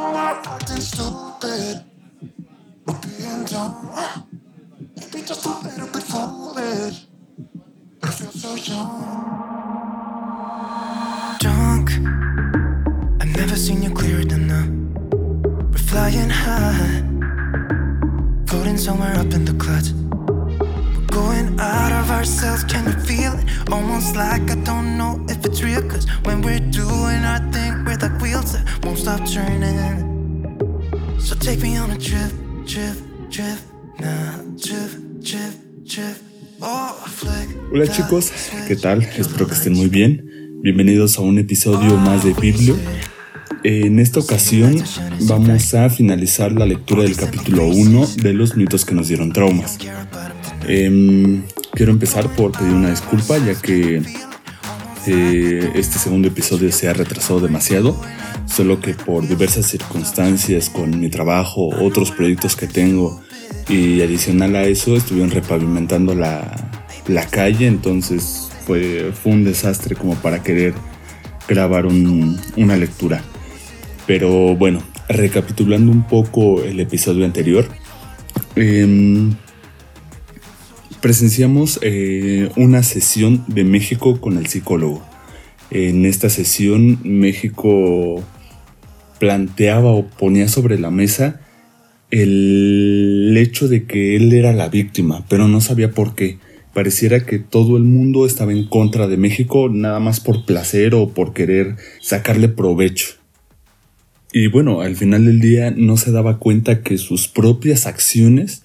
acting stupid. We're being dumb. Maybe just a little bit foolish. But I feel so young. drunk. I've never seen you clearer than now. We're flying high, floating somewhere up in the clouds. We're going out of ourselves, can you feel it? Almost like I don't know if it's real. Cause when we're doing our like wheels that won't stop turning. So take me on a trip, trip, trip, now, trip, trip, trip. Oh, flick. Hola chicos, ¿qué tal? Espero que estén muy bien. Bienvenidos a un episodio más de Biblio. En esta ocasión vamos a finalizar la lectura del capítulo 1 de los mitos que nos dieron traumas. Em, quiero empezar por pedir una disculpa ya que eh, este segundo episodio se ha retrasado demasiado, solo que por diversas circunstancias con mi trabajo, otros proyectos que tengo y adicional a eso estuvieron repavimentando la, la calle, entonces fue, fue un desastre como para querer grabar un- una lectura. Pero bueno, recapitulando un poco el episodio anterior, em, presenciamos eh, una sesión de México con el psicólogo. En esta sesión México planteaba o ponía sobre la mesa el hecho de que él era la víctima, pero no sabía por qué. Pareciera que todo el mundo estaba en contra de México nada más por placer o por querer sacarle provecho. Y bueno, al final del día no se daba cuenta que sus propias acciones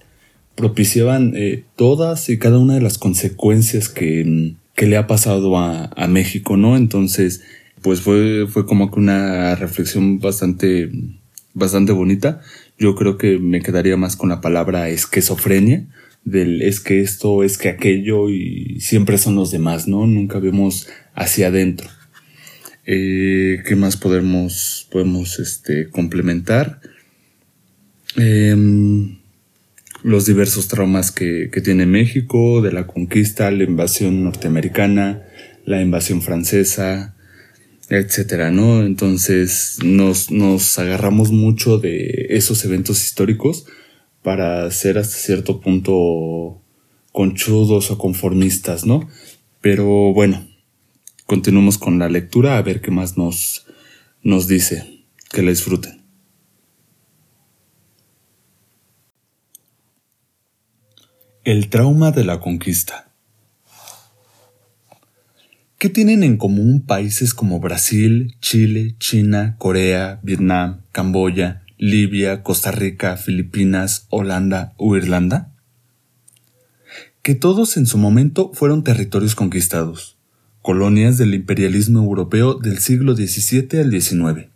propiciaban eh, todas y cada una de las consecuencias que, mm, que le ha pasado a, a México, ¿no? Entonces, pues fue, fue como que una reflexión bastante, bastante bonita. Yo creo que me quedaría más con la palabra esquizofrenia, del es que esto, es que aquello y siempre son los demás, ¿no? Nunca vemos hacia adentro. Eh, ¿Qué más podemos, podemos este, complementar? Em, los diversos traumas que, que tiene México, de la conquista, la invasión norteamericana, la invasión francesa, etcétera, ¿no? Entonces nos, nos agarramos mucho de esos eventos históricos para ser hasta cierto punto conchudos o conformistas, ¿no? Pero bueno, continuemos con la lectura a ver qué más nos, nos dice. Que la disfruten. El trauma de la conquista. ¿Qué tienen en común países como Brasil, Chile, China, Corea, Vietnam, Camboya, Libia, Costa Rica, Filipinas, Holanda o Irlanda? Que todos en su momento fueron territorios conquistados, colonias del imperialismo europeo del siglo XVII al XIX.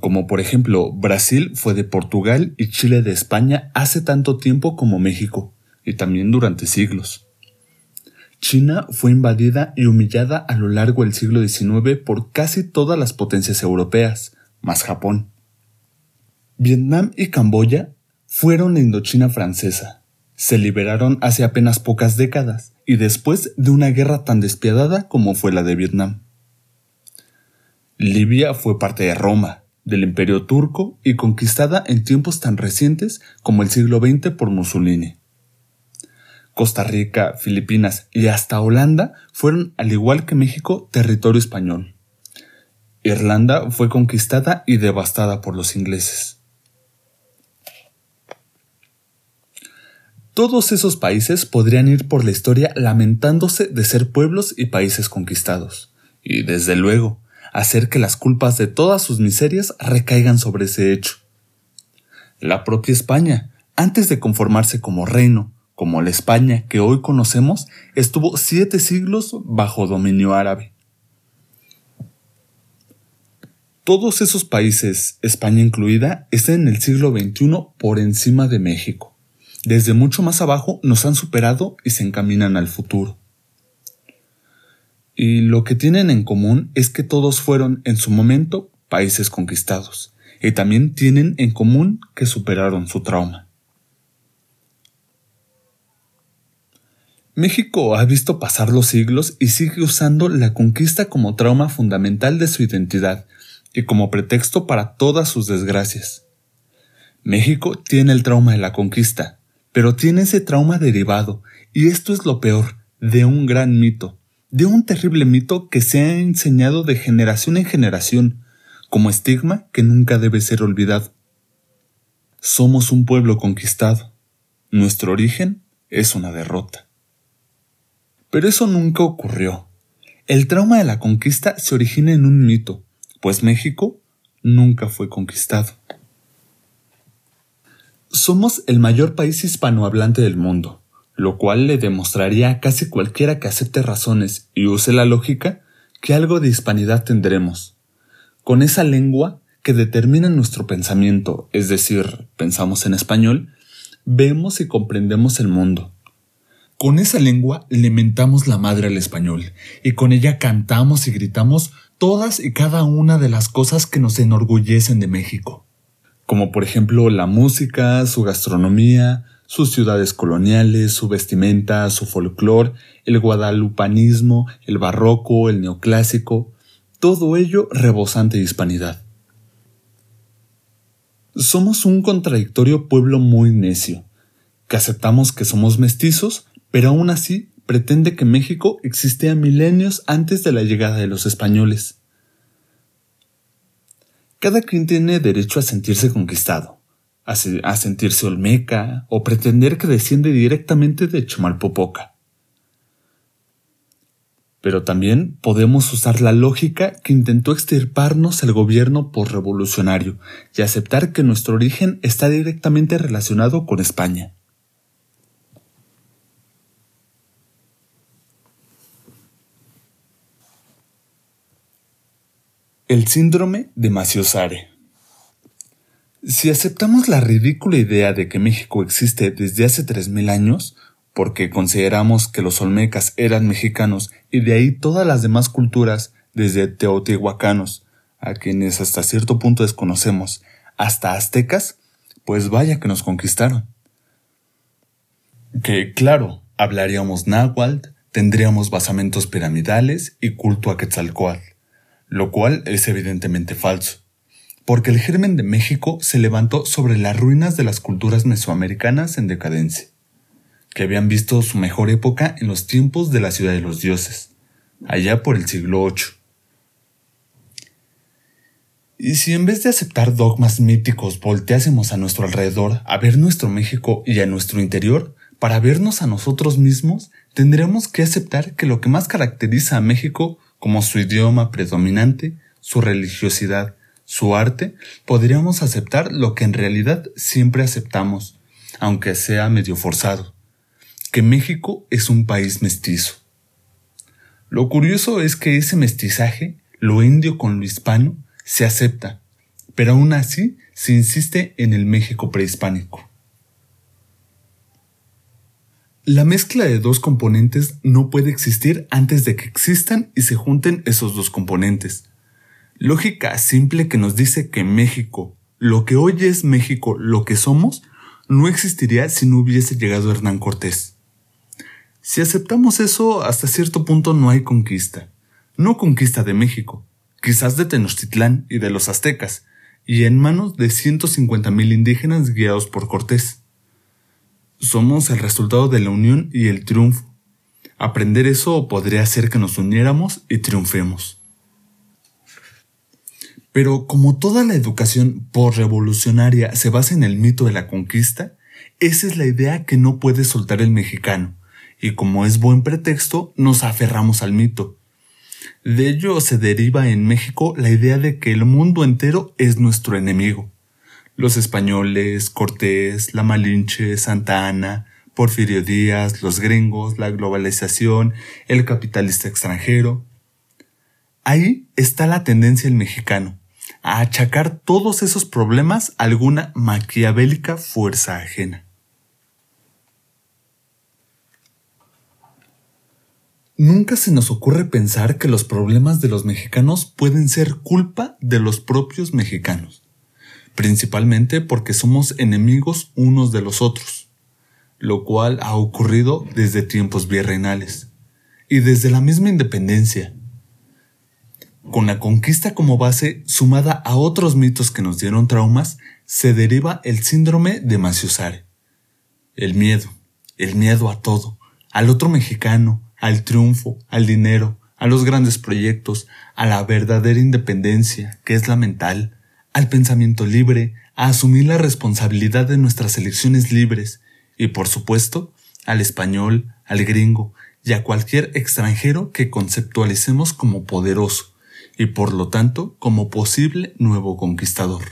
Como por ejemplo, Brasil fue de Portugal y Chile de España hace tanto tiempo como México, y también durante siglos. China fue invadida y humillada a lo largo del siglo XIX por casi todas las potencias europeas, más Japón. Vietnam y Camboya fueron la Indochina francesa. Se liberaron hace apenas pocas décadas y después de una guerra tan despiadada como fue la de Vietnam. Libia fue parte de Roma, del Imperio turco y conquistada en tiempos tan recientes como el siglo XX por Mussolini. Costa Rica, Filipinas y hasta Holanda fueron, al igual que México, territorio español. Irlanda fue conquistada y devastada por los ingleses. Todos esos países podrían ir por la historia lamentándose de ser pueblos y países conquistados, y desde luego, hacer que las culpas de todas sus miserias recaigan sobre ese hecho. La propia España, antes de conformarse como reino, como la España que hoy conocemos, estuvo siete siglos bajo dominio árabe. Todos esos países, España incluida, están en el siglo XXI por encima de México. Desde mucho más abajo nos han superado y se encaminan al futuro. Y lo que tienen en común es que todos fueron en su momento países conquistados, y también tienen en común que superaron su trauma. México ha visto pasar los siglos y sigue usando la conquista como trauma fundamental de su identidad, y como pretexto para todas sus desgracias. México tiene el trauma de la conquista, pero tiene ese trauma derivado, y esto es lo peor, de un gran mito, de un terrible mito que se ha enseñado de generación en generación, como estigma que nunca debe ser olvidado. Somos un pueblo conquistado. Nuestro origen es una derrota. Pero eso nunca ocurrió. El trauma de la conquista se origina en un mito, pues México nunca fue conquistado. Somos el mayor país hispanohablante del mundo, lo cual le demostraría a casi cualquiera que acepte razones y use la lógica que algo de hispanidad tendremos. Con esa lengua que determina nuestro pensamiento, es decir, pensamos en español, vemos y comprendemos el mundo. Con esa lengua le mentamos la madre al español, y con ella cantamos y gritamos todas y cada una de las cosas que nos enorgullecen de México, como por ejemplo la música, su gastronomía, sus ciudades coloniales, su vestimenta, su folclore, el guadalupanismo, el barroco, el neoclásico, todo ello rebosante de hispanidad. Somos un contradictorio pueblo muy necio, que aceptamos que somos mestizos, pero aún así pretende que México existía milenios antes de la llegada de los españoles. Cada quien tiene derecho a sentirse conquistado, a, sentirse olmeca o pretender que desciende directamente de Chumalpopoca. Pero también podemos usar la lógica que intentó extirparnos el gobierno por revolucionario y aceptar que nuestro origen está directamente relacionado con España. El síndrome de Maciosare. Si aceptamos la ridícula idea de que México existe desde hace 3.000 años, porque consideramos que los olmecas eran mexicanos y de ahí todas las demás culturas, desde teotihuacanos, a quienes hasta cierto punto desconocemos, hasta aztecas, pues vaya que nos conquistaron. Que, claro, hablaríamos náhuatl, tendríamos basamentos piramidales y culto a Quetzalcoatl lo cual es evidentemente falso, porque el germen de México se levantó sobre las ruinas de las culturas mesoamericanas en decadencia, que habían visto su mejor época en los tiempos de la ciudad de los dioses, allá por el siglo VIII. Y si en vez de aceptar dogmas míticos volteásemos a nuestro alrededor a ver nuestro México y a nuestro interior, para vernos a nosotros mismos, tendremos que aceptar que lo que más caracteriza a México como su idioma predominante, su religiosidad, su arte, podríamos aceptar lo que en realidad siempre aceptamos, aunque sea medio forzado, que México es un país mestizo. Lo curioso es que ese mestizaje, lo indio con lo hispano, se acepta, pero aún así se insiste en el México prehispánico. La mezcla de dos componentes no puede existir antes de que existan y se junten esos dos componentes. Lógica simple que nos dice que México, lo que hoy es México, lo que somos, no existiría si no hubiese llegado Hernán Cortés. Si aceptamos eso, hasta cierto punto no hay conquista. No conquista de México, quizás de Tenochtitlán y de los aztecas, y en manos de 150.000 indígenas guiados por Cortés. Somos el resultado de la unión y el triunfo. Aprender eso podría hacer que nos uniéramos y triunfemos. Pero como toda la educación por-revolucionaria se basa en el mito de la conquista, esa es la idea que no puede soltar el mexicano, y como es buen pretexto, nos aferramos al mito. De ello se deriva en México la idea de que el mundo entero es nuestro enemigo los españoles, Cortés, la Malinche, Santa Ana, Porfirio Díaz, los gringos, la globalización, el capitalista extranjero. Ahí está la tendencia del mexicano, a achacar todos esos problemas a alguna maquiavélica fuerza ajena. Nunca se nos ocurre pensar que los problemas de los mexicanos pueden ser culpa de los propios mexicanos principalmente porque somos enemigos unos de los otros, lo cual ha ocurrido desde tiempos virreinales y desde la misma independencia. Con la conquista como base, sumada a otros mitos que nos dieron traumas, se deriva el síndrome de Maciosare. El miedo, el miedo a todo, al otro mexicano, al triunfo, al dinero, a los grandes proyectos, a la verdadera independencia, que es la mental, al pensamiento libre, a asumir la responsabilidad de nuestras elecciones libres y, por supuesto, al español, al gringo y a cualquier extranjero que conceptualicemos como poderoso y, por lo tanto, como posible nuevo conquistador.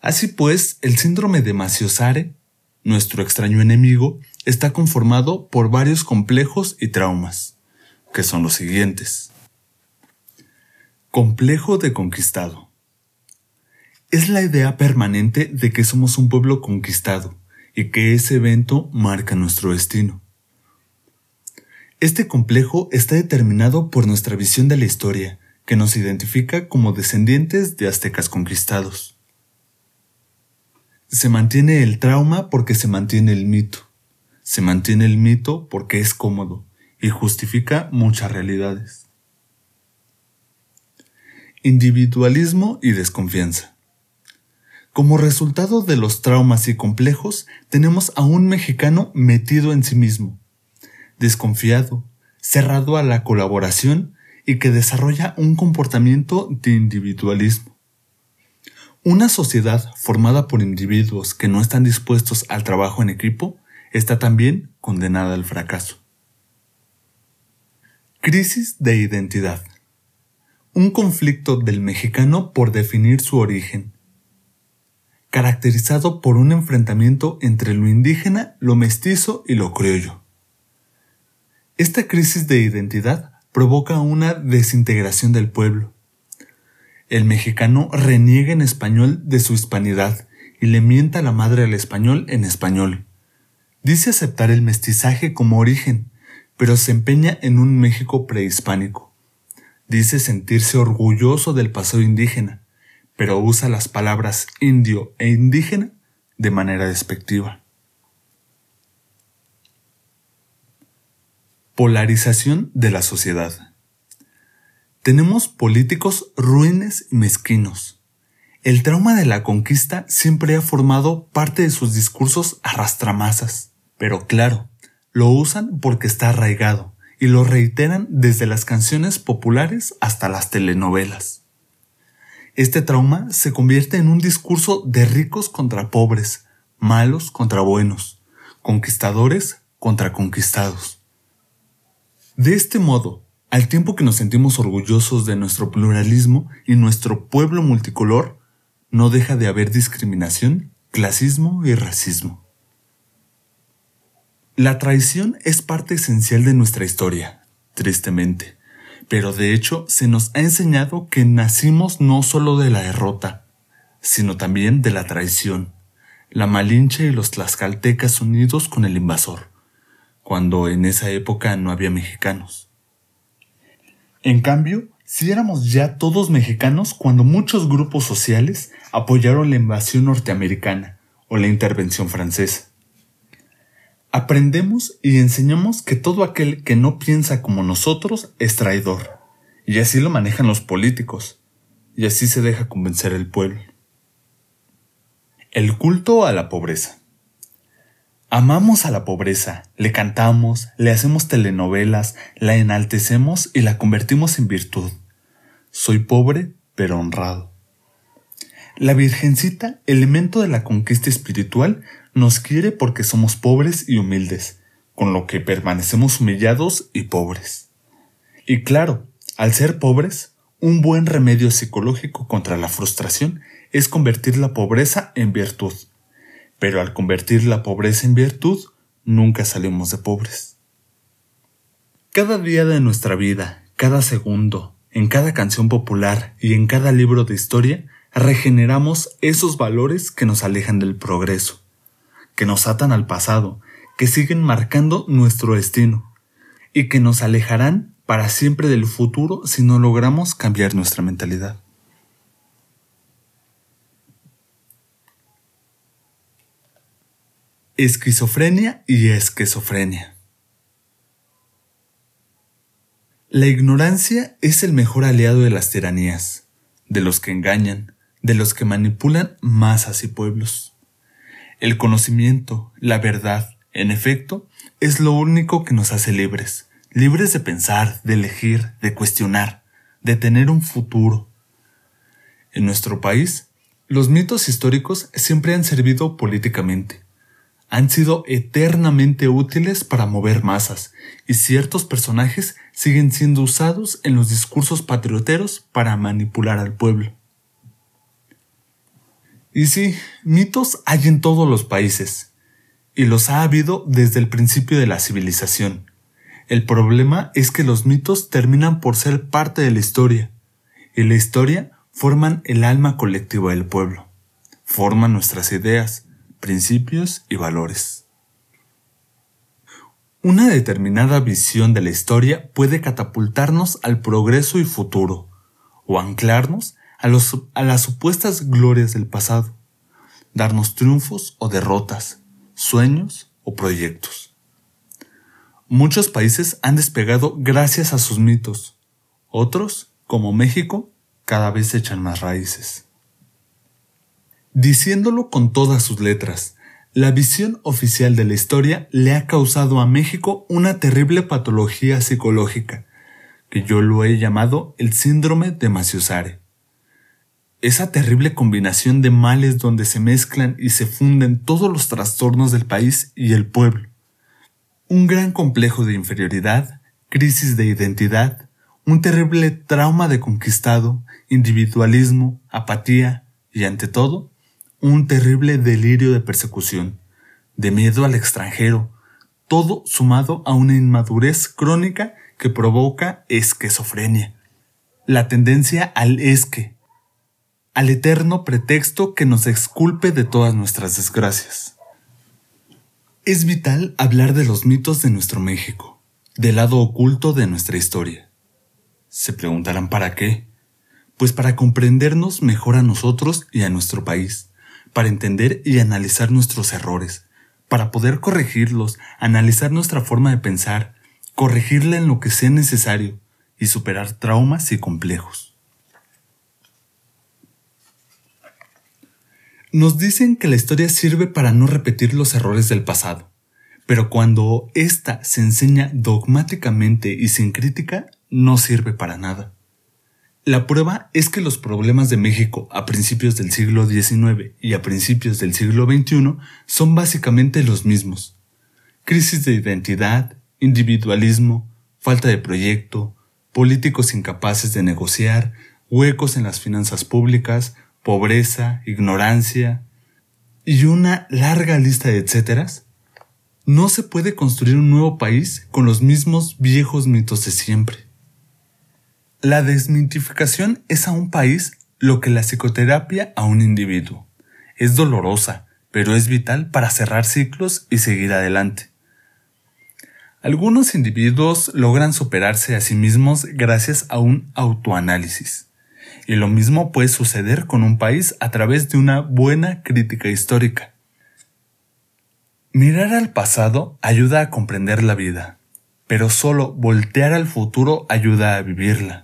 Así pues, el síndrome de Maciosare, nuestro extraño enemigo, está conformado por varios complejos y traumas, que son los siguientes. Complejo de conquistado. Es la idea permanente de que somos un pueblo conquistado y que ese evento marca nuestro destino. Este complejo está determinado por nuestra visión de la historia, que nos identifica como descendientes de aztecas conquistados. Se mantiene el trauma porque se mantiene el mito. Se mantiene el mito porque es cómodo y justifica muchas realidades. Individualismo y desconfianza. Como resultado de los traumas y complejos, tenemos a un mexicano metido en sí mismo, desconfiado, cerrado a la colaboración y que desarrolla un comportamiento de individualismo. Una sociedad formada por individuos que no están dispuestos al trabajo en equipo está también condenada al fracaso. Crisis de identidad. Un conflicto del mexicano por definir su origen, caracterizado por un enfrentamiento entre lo indígena, lo mestizo y lo criollo. Esta crisis de identidad provoca una desintegración del pueblo, el mexicano reniega en español de su hispanidad y le mienta a la madre al español en español. Dice aceptar el mestizaje como origen, pero se empeña en un México prehispánico. Dice sentirse orgulloso del pasado indígena, pero usa las palabras indio e indígena de manera despectiva. Polarización de la sociedad. Tenemos políticos ruines y mezquinos. El trauma de la conquista siempre ha formado parte de sus discursos arrastramasas, pero claro, lo usan porque está arraigado y lo reiteran desde las canciones populares hasta las telenovelas. Este trauma se convierte en un discurso de ricos contra pobres, malos contra buenos, conquistadores contra conquistados. De este modo, al tiempo que nos sentimos orgullosos de nuestro pluralismo y nuestro pueblo multicolor, no deja de haber discriminación, clasismo y racismo. La traición es parte esencial de nuestra historia, tristemente, pero de hecho se nos ha enseñado que nacimos no solo de la derrota, sino también de la traición, la Malinche y los tlaxcaltecas unidos con el invasor, cuando en esa época no había mexicanos. En cambio, si éramos ya todos mexicanos cuando muchos grupos sociales apoyaron la invasión norteamericana o la intervención francesa. Aprendemos y enseñamos que todo aquel que no piensa como nosotros es traidor, y así lo manejan los políticos, y así se deja convencer el pueblo. El culto a la pobreza. Amamos a la pobreza, le cantamos, le hacemos telenovelas, la enaltecemos y la convertimos en virtud. Soy pobre, pero honrado. La Virgencita, elemento de la conquista espiritual, nos quiere porque somos pobres y humildes, con lo que permanecemos humillados y pobres. Y claro, al ser pobres, un buen remedio psicológico contra la frustración es convertir la pobreza en virtud pero al convertir la pobreza en virtud, nunca salimos de pobres. Cada día de nuestra vida, cada segundo, en cada canción popular y en cada libro de historia, regeneramos esos valores que nos alejan del progreso, que nos atan al pasado, que siguen marcando nuestro destino, y que nos alejarán para siempre del futuro si no logramos cambiar nuestra mentalidad. Esquizofrenia y esquizofrenia. La ignorancia es el mejor aliado de las tiranías, de los que engañan, de los que manipulan masas y pueblos. El conocimiento, la verdad, en efecto, es lo único que nos hace libres, libres de pensar, de elegir, de cuestionar, de tener un futuro. En nuestro país, los mitos históricos siempre han servido políticamente, han sido eternamente útiles para mover masas, y ciertos personajes siguen siendo usados en los discursos patrioteros para manipular al pueblo. Y sí, mitos hay en todos los países, y los ha habido desde el principio de la civilización. El problema es que los mitos terminan por ser parte de la historia, y la historia forman el alma colectiva del pueblo, forman nuestras ideas, principios y valores. Una determinada visión de la historia puede catapultarnos al progreso y futuro, o anclarnos a, a las supuestas glorias del pasado, darnos triunfos o derrotas, sueños o proyectos. Muchos países han despegado gracias a sus mitos, otros, como México, cada vez echan más raíces. Diciéndolo con todas sus letras, la visión oficial de la historia le ha causado a México una terrible patología psicológica, que yo lo he llamado el síndrome de Maciosare. Esa terrible combinación de males donde se mezclan y se funden todos los trastornos del país y el pueblo. Un gran complejo de inferioridad, crisis de identidad, un terrible trauma de conquistado, individualismo, apatía y, ante todo, un terrible delirio de persecución, de miedo al extranjero, todo sumado a una inmadurez crónica que provoca esquizofrenia, la tendencia al esque, al eterno pretexto que nos exculpe de todas nuestras desgracias. Es vital hablar de los mitos de nuestro México, del lado oculto de nuestra historia. Se preguntarán para qué. Pues para comprendernos mejor a nosotros y a nuestro país para entender y analizar nuestros errores, para poder corregirlos, analizar nuestra forma de pensar, corregirla en lo que sea necesario y superar traumas y complejos. Nos dicen que la historia sirve para no repetir los errores del pasado, pero cuando ésta se enseña dogmáticamente y sin crítica, no sirve para nada. La prueba es que los problemas de México a principios del siglo XIX y a principios del siglo XXI son básicamente los mismos. Crisis de identidad, individualismo, falta de proyecto, políticos incapaces de negociar, huecos en las finanzas públicas, pobreza, ignorancia y una larga lista de etcéteras. No se puede construir un nuevo país con los mismos viejos mitos de siempre. La desmitificación es a un país lo que la psicoterapia a un individuo. Es dolorosa, pero es vital para cerrar ciclos y seguir adelante. Algunos individuos logran superarse a sí mismos gracias a un autoanálisis. Y lo mismo puede suceder con un país a través de una buena crítica histórica. Mirar al pasado ayuda a comprender la vida, pero solo voltear al futuro ayuda a vivirla.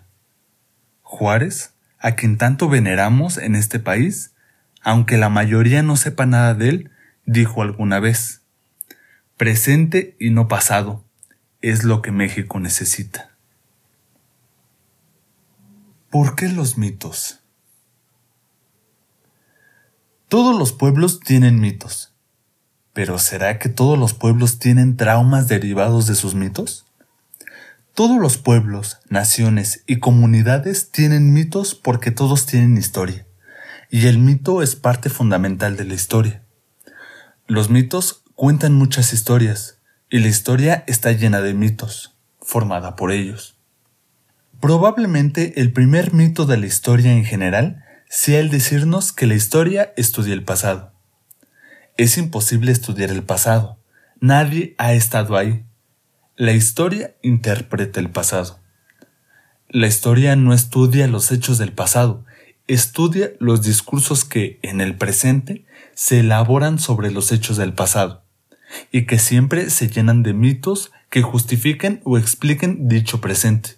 Juárez, a quien tanto veneramos en este país, aunque la mayoría no sepa nada de él, dijo alguna vez, presente y no pasado, es lo que México necesita. ¿Por qué los mitos? Todos los pueblos tienen mitos, pero ¿será que todos los pueblos tienen traumas derivados de sus mitos? Todos los pueblos, naciones y comunidades tienen mitos porque todos tienen historia, y el mito es parte fundamental de la historia. Los mitos cuentan muchas historias, y la historia está llena de mitos, formada por ellos. Probablemente el primer mito de la historia en general sea el decirnos que la historia estudia el pasado. Es imposible estudiar el pasado. Nadie ha estado ahí, la historia interpreta el pasado. La historia no estudia los hechos del pasado, estudia los discursos que, en el presente, se elaboran sobre los hechos del pasado, y que siempre se llenan de mitos que justifiquen o expliquen dicho presente.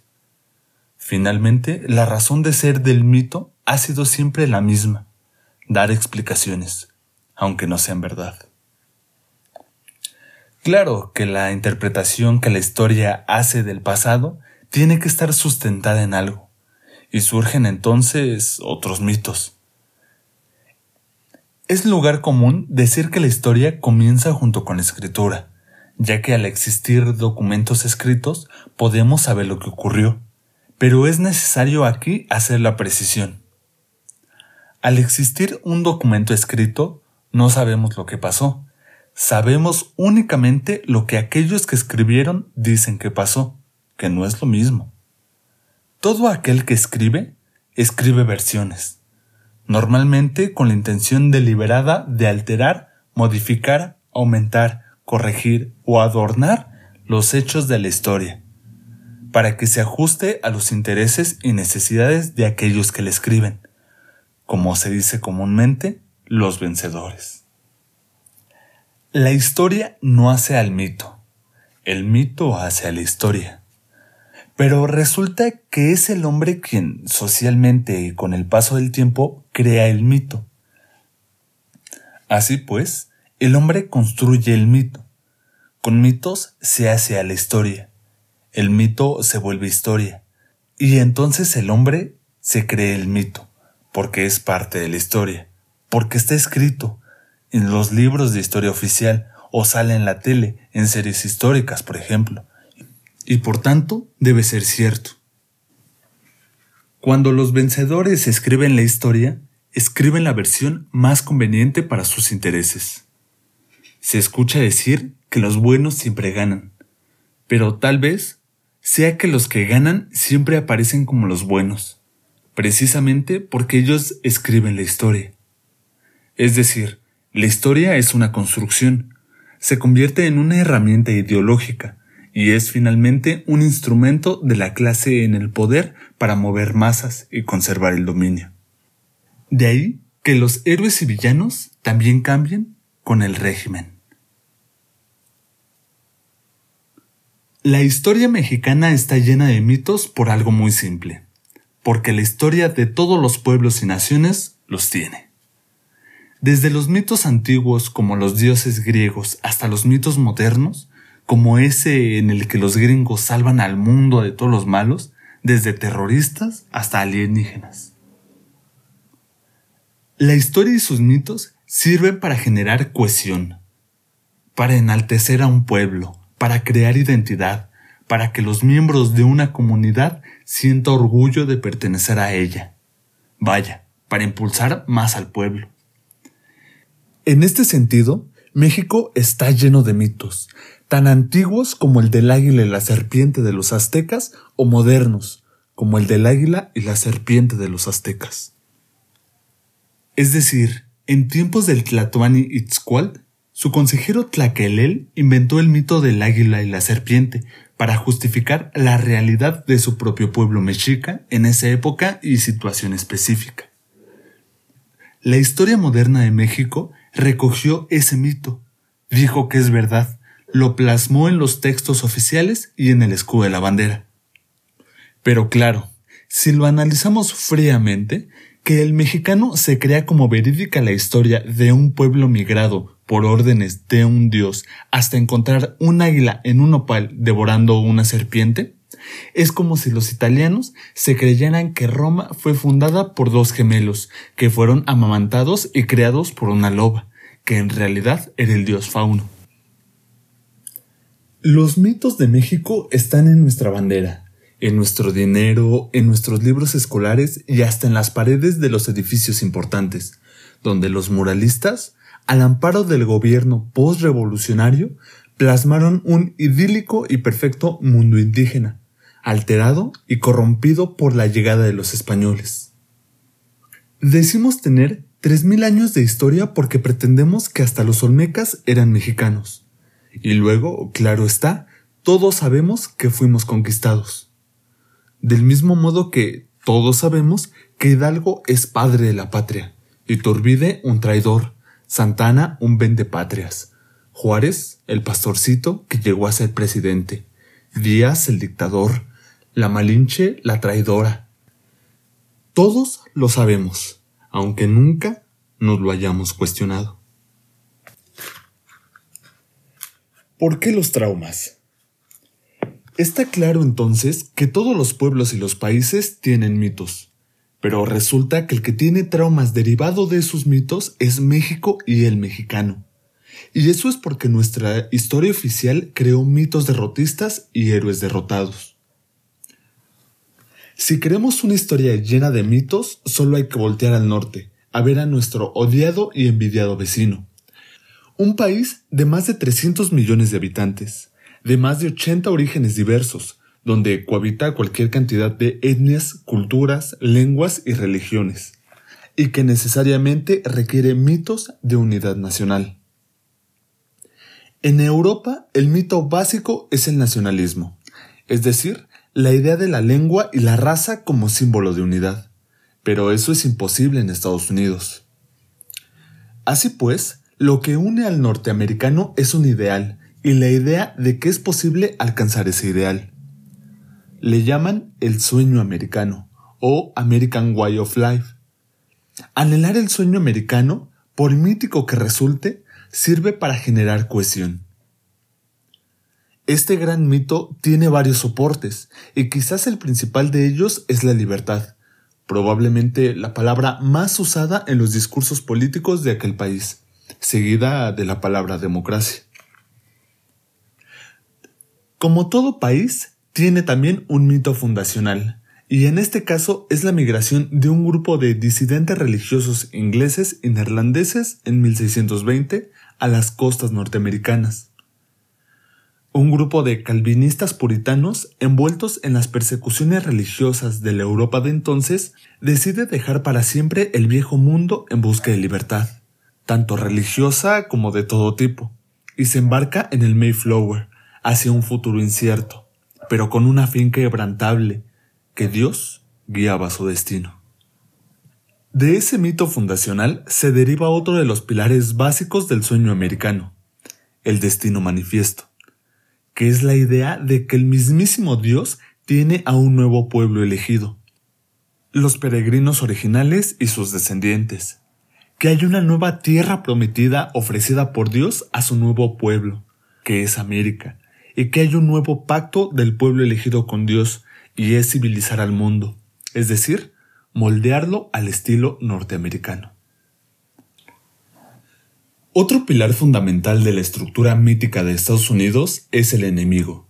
Finalmente, la razón de ser del mito ha sido siempre la misma, dar explicaciones, aunque no sean verdad. Claro que la interpretación que la historia hace del pasado tiene que estar sustentada en algo, y surgen entonces otros mitos. Es lugar común decir que la historia comienza junto con la escritura, ya que al existir documentos escritos podemos saber lo que ocurrió, pero es necesario aquí hacer la precisión. Al existir un documento escrito, no sabemos lo que pasó, sabemos únicamente lo que aquellos que escribieron dicen que pasó, que no es lo mismo. Todo aquel que escribe, escribe versiones, normalmente con la intención deliberada de alterar, modificar, aumentar, corregir o adornar los hechos de la historia, para que se ajuste a los intereses y necesidades de aquellos que le escriben, como se dice comúnmente, los vencedores. La historia no hace al mito, el mito hace a la historia. Pero resulta que es el hombre quien socialmente y con el paso del tiempo crea el mito. Así pues, el hombre construye el mito. Con mitos se hace a la historia. El mito se vuelve historia. Y entonces el hombre se cree el mito, porque es parte de la historia, porque está escrito, en los libros de historia oficial o sale en la tele, en series históricas, por ejemplo. Y por tanto, debe ser cierto. Cuando los vencedores escriben la historia, escriben la versión más conveniente para sus intereses. Se escucha decir que los buenos siempre ganan, pero tal vez sea que los que ganan siempre aparecen como los buenos, precisamente porque ellos escriben la historia. Es decir, la historia es una construcción, se convierte en una herramienta ideológica y es finalmente un instrumento de la clase en el poder para mover masas y conservar el dominio. De ahí que los héroes y villanos también cambien con el régimen. La historia mexicana está llena de mitos por algo muy simple, porque la historia de todos los pueblos y naciones los tiene. Desde los mitos antiguos como los dioses griegos hasta los mitos modernos, como ese en el que los gringos salvan al mundo de todos los malos, desde terroristas hasta alienígenas. La historia y sus mitos sirven para generar cohesión, para enaltecer a un pueblo, para crear identidad, para que los miembros de una comunidad sientan orgullo de pertenecer a ella. Vaya, para impulsar más al pueblo. En este sentido, México está lleno de mitos, tan antiguos como el del águila y la serpiente de los aztecas o modernos como el del águila y la serpiente de los aztecas. Es decir, en tiempos del Tlatoani Itzcual, su consejero Tlaquelel inventó el mito del águila y la serpiente para justificar la realidad de su propio pueblo mexica en esa época y situación específica. La historia moderna de México recogió ese mito, dijo que es verdad, lo plasmó en los textos oficiales y en el escudo de la bandera. Pero claro, si lo analizamos fríamente, que el mexicano se crea como verídica la historia de un pueblo migrado por órdenes de un dios hasta encontrar un águila en un opal devorando una serpiente, es como si los italianos se creyeran que Roma fue fundada por dos gemelos, que fueron amamantados y creados por una loba, que en realidad era el dios fauno. Los mitos de México están en nuestra bandera, en nuestro dinero, en nuestros libros escolares y hasta en las paredes de los edificios importantes, donde los muralistas, al amparo del gobierno postrevolucionario, plasmaron un idílico y perfecto mundo indígena, alterado y corrompido por la llegada de los españoles. Decimos tener 3.000 años de historia porque pretendemos que hasta los olmecas eran mexicanos. Y luego, claro está, todos sabemos que fuimos conquistados. Del mismo modo que todos sabemos que Hidalgo es padre de la patria, y Turbide un traidor, Santana un vendepatrias, Juárez el pastorcito que llegó a ser presidente, Díaz el dictador, la Malinche, la traidora. Todos lo sabemos, aunque nunca nos lo hayamos cuestionado. ¿Por qué los traumas? Está claro entonces que todos los pueblos y los países tienen mitos, pero resulta que el que tiene traumas derivado de esos mitos es México y el mexicano. Y eso es porque nuestra historia oficial creó mitos derrotistas y héroes derrotados. Si queremos una historia llena de mitos, solo hay que voltear al norte, a ver a nuestro odiado y envidiado vecino. Un país de más de 300 millones de habitantes, de más de 80 orígenes diversos, donde cohabita cualquier cantidad de etnias, culturas, lenguas y religiones, y que necesariamente requiere mitos de unidad nacional. En Europa, el mito básico es el nacionalismo, es decir, la idea de la lengua y la raza como símbolo de unidad. Pero eso es imposible en Estados Unidos. Así pues, lo que une al norteamericano es un ideal, y la idea de que es posible alcanzar ese ideal. Le llaman el sueño americano o American Way of Life. Anhelar el sueño americano, por mítico que resulte, sirve para generar cohesión. Este gran mito tiene varios soportes, y quizás el principal de ellos es la libertad, probablemente la palabra más usada en los discursos políticos de aquel país, seguida de la palabra democracia. Como todo país, tiene también un mito fundacional, y en este caso es la migración de un grupo de disidentes religiosos ingleses y neerlandeses en 1620 a las costas norteamericanas. Un grupo de calvinistas puritanos envueltos en las persecuciones religiosas de la Europa de entonces decide dejar para siempre el viejo mundo en busca de libertad, tanto religiosa como de todo tipo, y se embarca en el Mayflower, hacia un futuro incierto, pero con una fin quebrantable, que Dios guiaba su destino. De ese mito fundacional se deriva otro de los pilares básicos del sueño americano, el destino manifiesto, que es la idea de que el mismísimo Dios tiene a un nuevo pueblo elegido, los peregrinos originales y sus descendientes, que hay una nueva tierra prometida ofrecida por Dios a su nuevo pueblo, que es América, y que hay un nuevo pacto del pueblo elegido con Dios y es civilizar al mundo, es decir, moldearlo al estilo norteamericano. Otro pilar fundamental de la estructura mítica de Estados Unidos es el enemigo.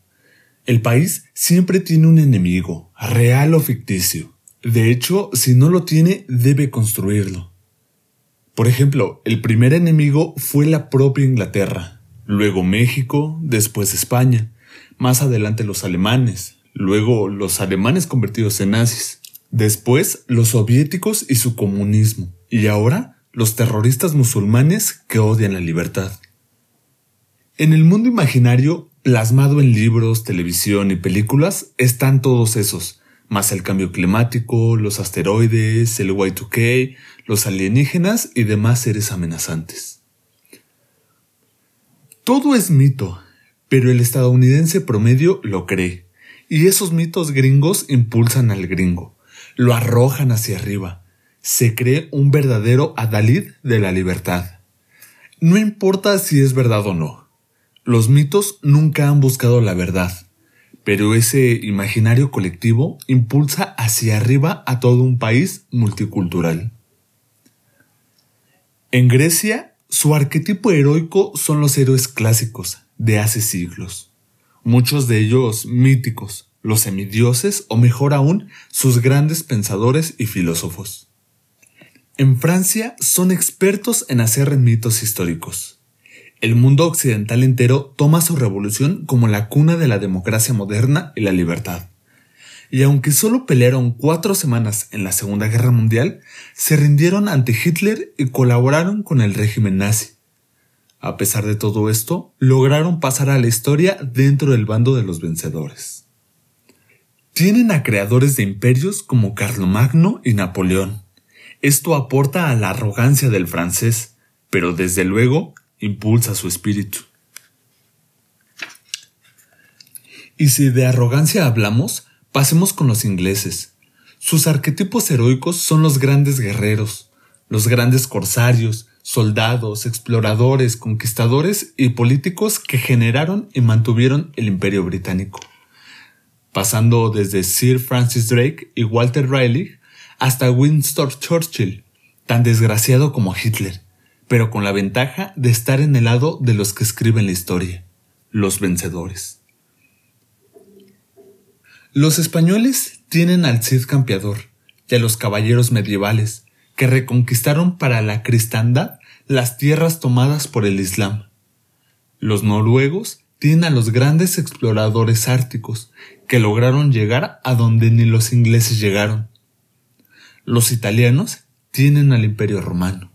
El país siempre tiene un enemigo, real o ficticio. De hecho, si no lo tiene, debe construirlo. Por ejemplo, el primer enemigo fue la propia Inglaterra, luego México, después España, más adelante los alemanes, luego los alemanes convertidos en nazis, después los soviéticos y su comunismo, y ahora los terroristas musulmanes que odian la libertad. En el mundo imaginario, plasmado en libros, televisión y películas, están todos esos, más el cambio climático, los asteroides, el Y2K, los alienígenas y demás seres amenazantes. Todo es mito, pero el estadounidense promedio lo cree, y esos mitos gringos impulsan al gringo, lo arrojan hacia arriba, se cree un verdadero adalid de la libertad. No importa si es verdad o no, los mitos nunca han buscado la verdad, pero ese imaginario colectivo impulsa hacia arriba a todo un país multicultural. En Grecia su arquetipo heroico son los héroes clásicos de hace siglos, muchos de ellos míticos, los semidioses o mejor aún, sus grandes pensadores y filósofos. En Francia son expertos en hacer mitos históricos. El mundo occidental entero toma su revolución como la cuna de la democracia moderna y la libertad y aunque solo pelearon cuatro semanas en la Segunda Guerra Mundial, se rindieron ante Hitler y colaboraron con el régimen nazi. A pesar de todo esto, lograron pasar a la historia dentro del bando de los vencedores. Tienen a creadores de imperios como Carlomagno y Napoleón. Esto aporta a la arrogancia del francés, pero desde luego impulsa su espíritu. Y si de arrogancia hablamos, Pasemos con los ingleses. Sus arquetipos heroicos son los grandes guerreros, los grandes corsarios, soldados, exploradores, conquistadores y políticos que generaron y mantuvieron el imperio británico. Pasando desde Sir Francis Drake y Walter Raleigh hasta Winston Churchill, tan desgraciado como Hitler, pero con la ventaja de estar en el lado de los que escriben la historia, los vencedores. Los españoles tienen al Cid campeador y a los caballeros medievales que reconquistaron para la cristandad las tierras tomadas por el Islam. Los noruegos tienen a los grandes exploradores árticos que lograron llegar a donde ni los ingleses llegaron. Los italianos tienen al imperio romano.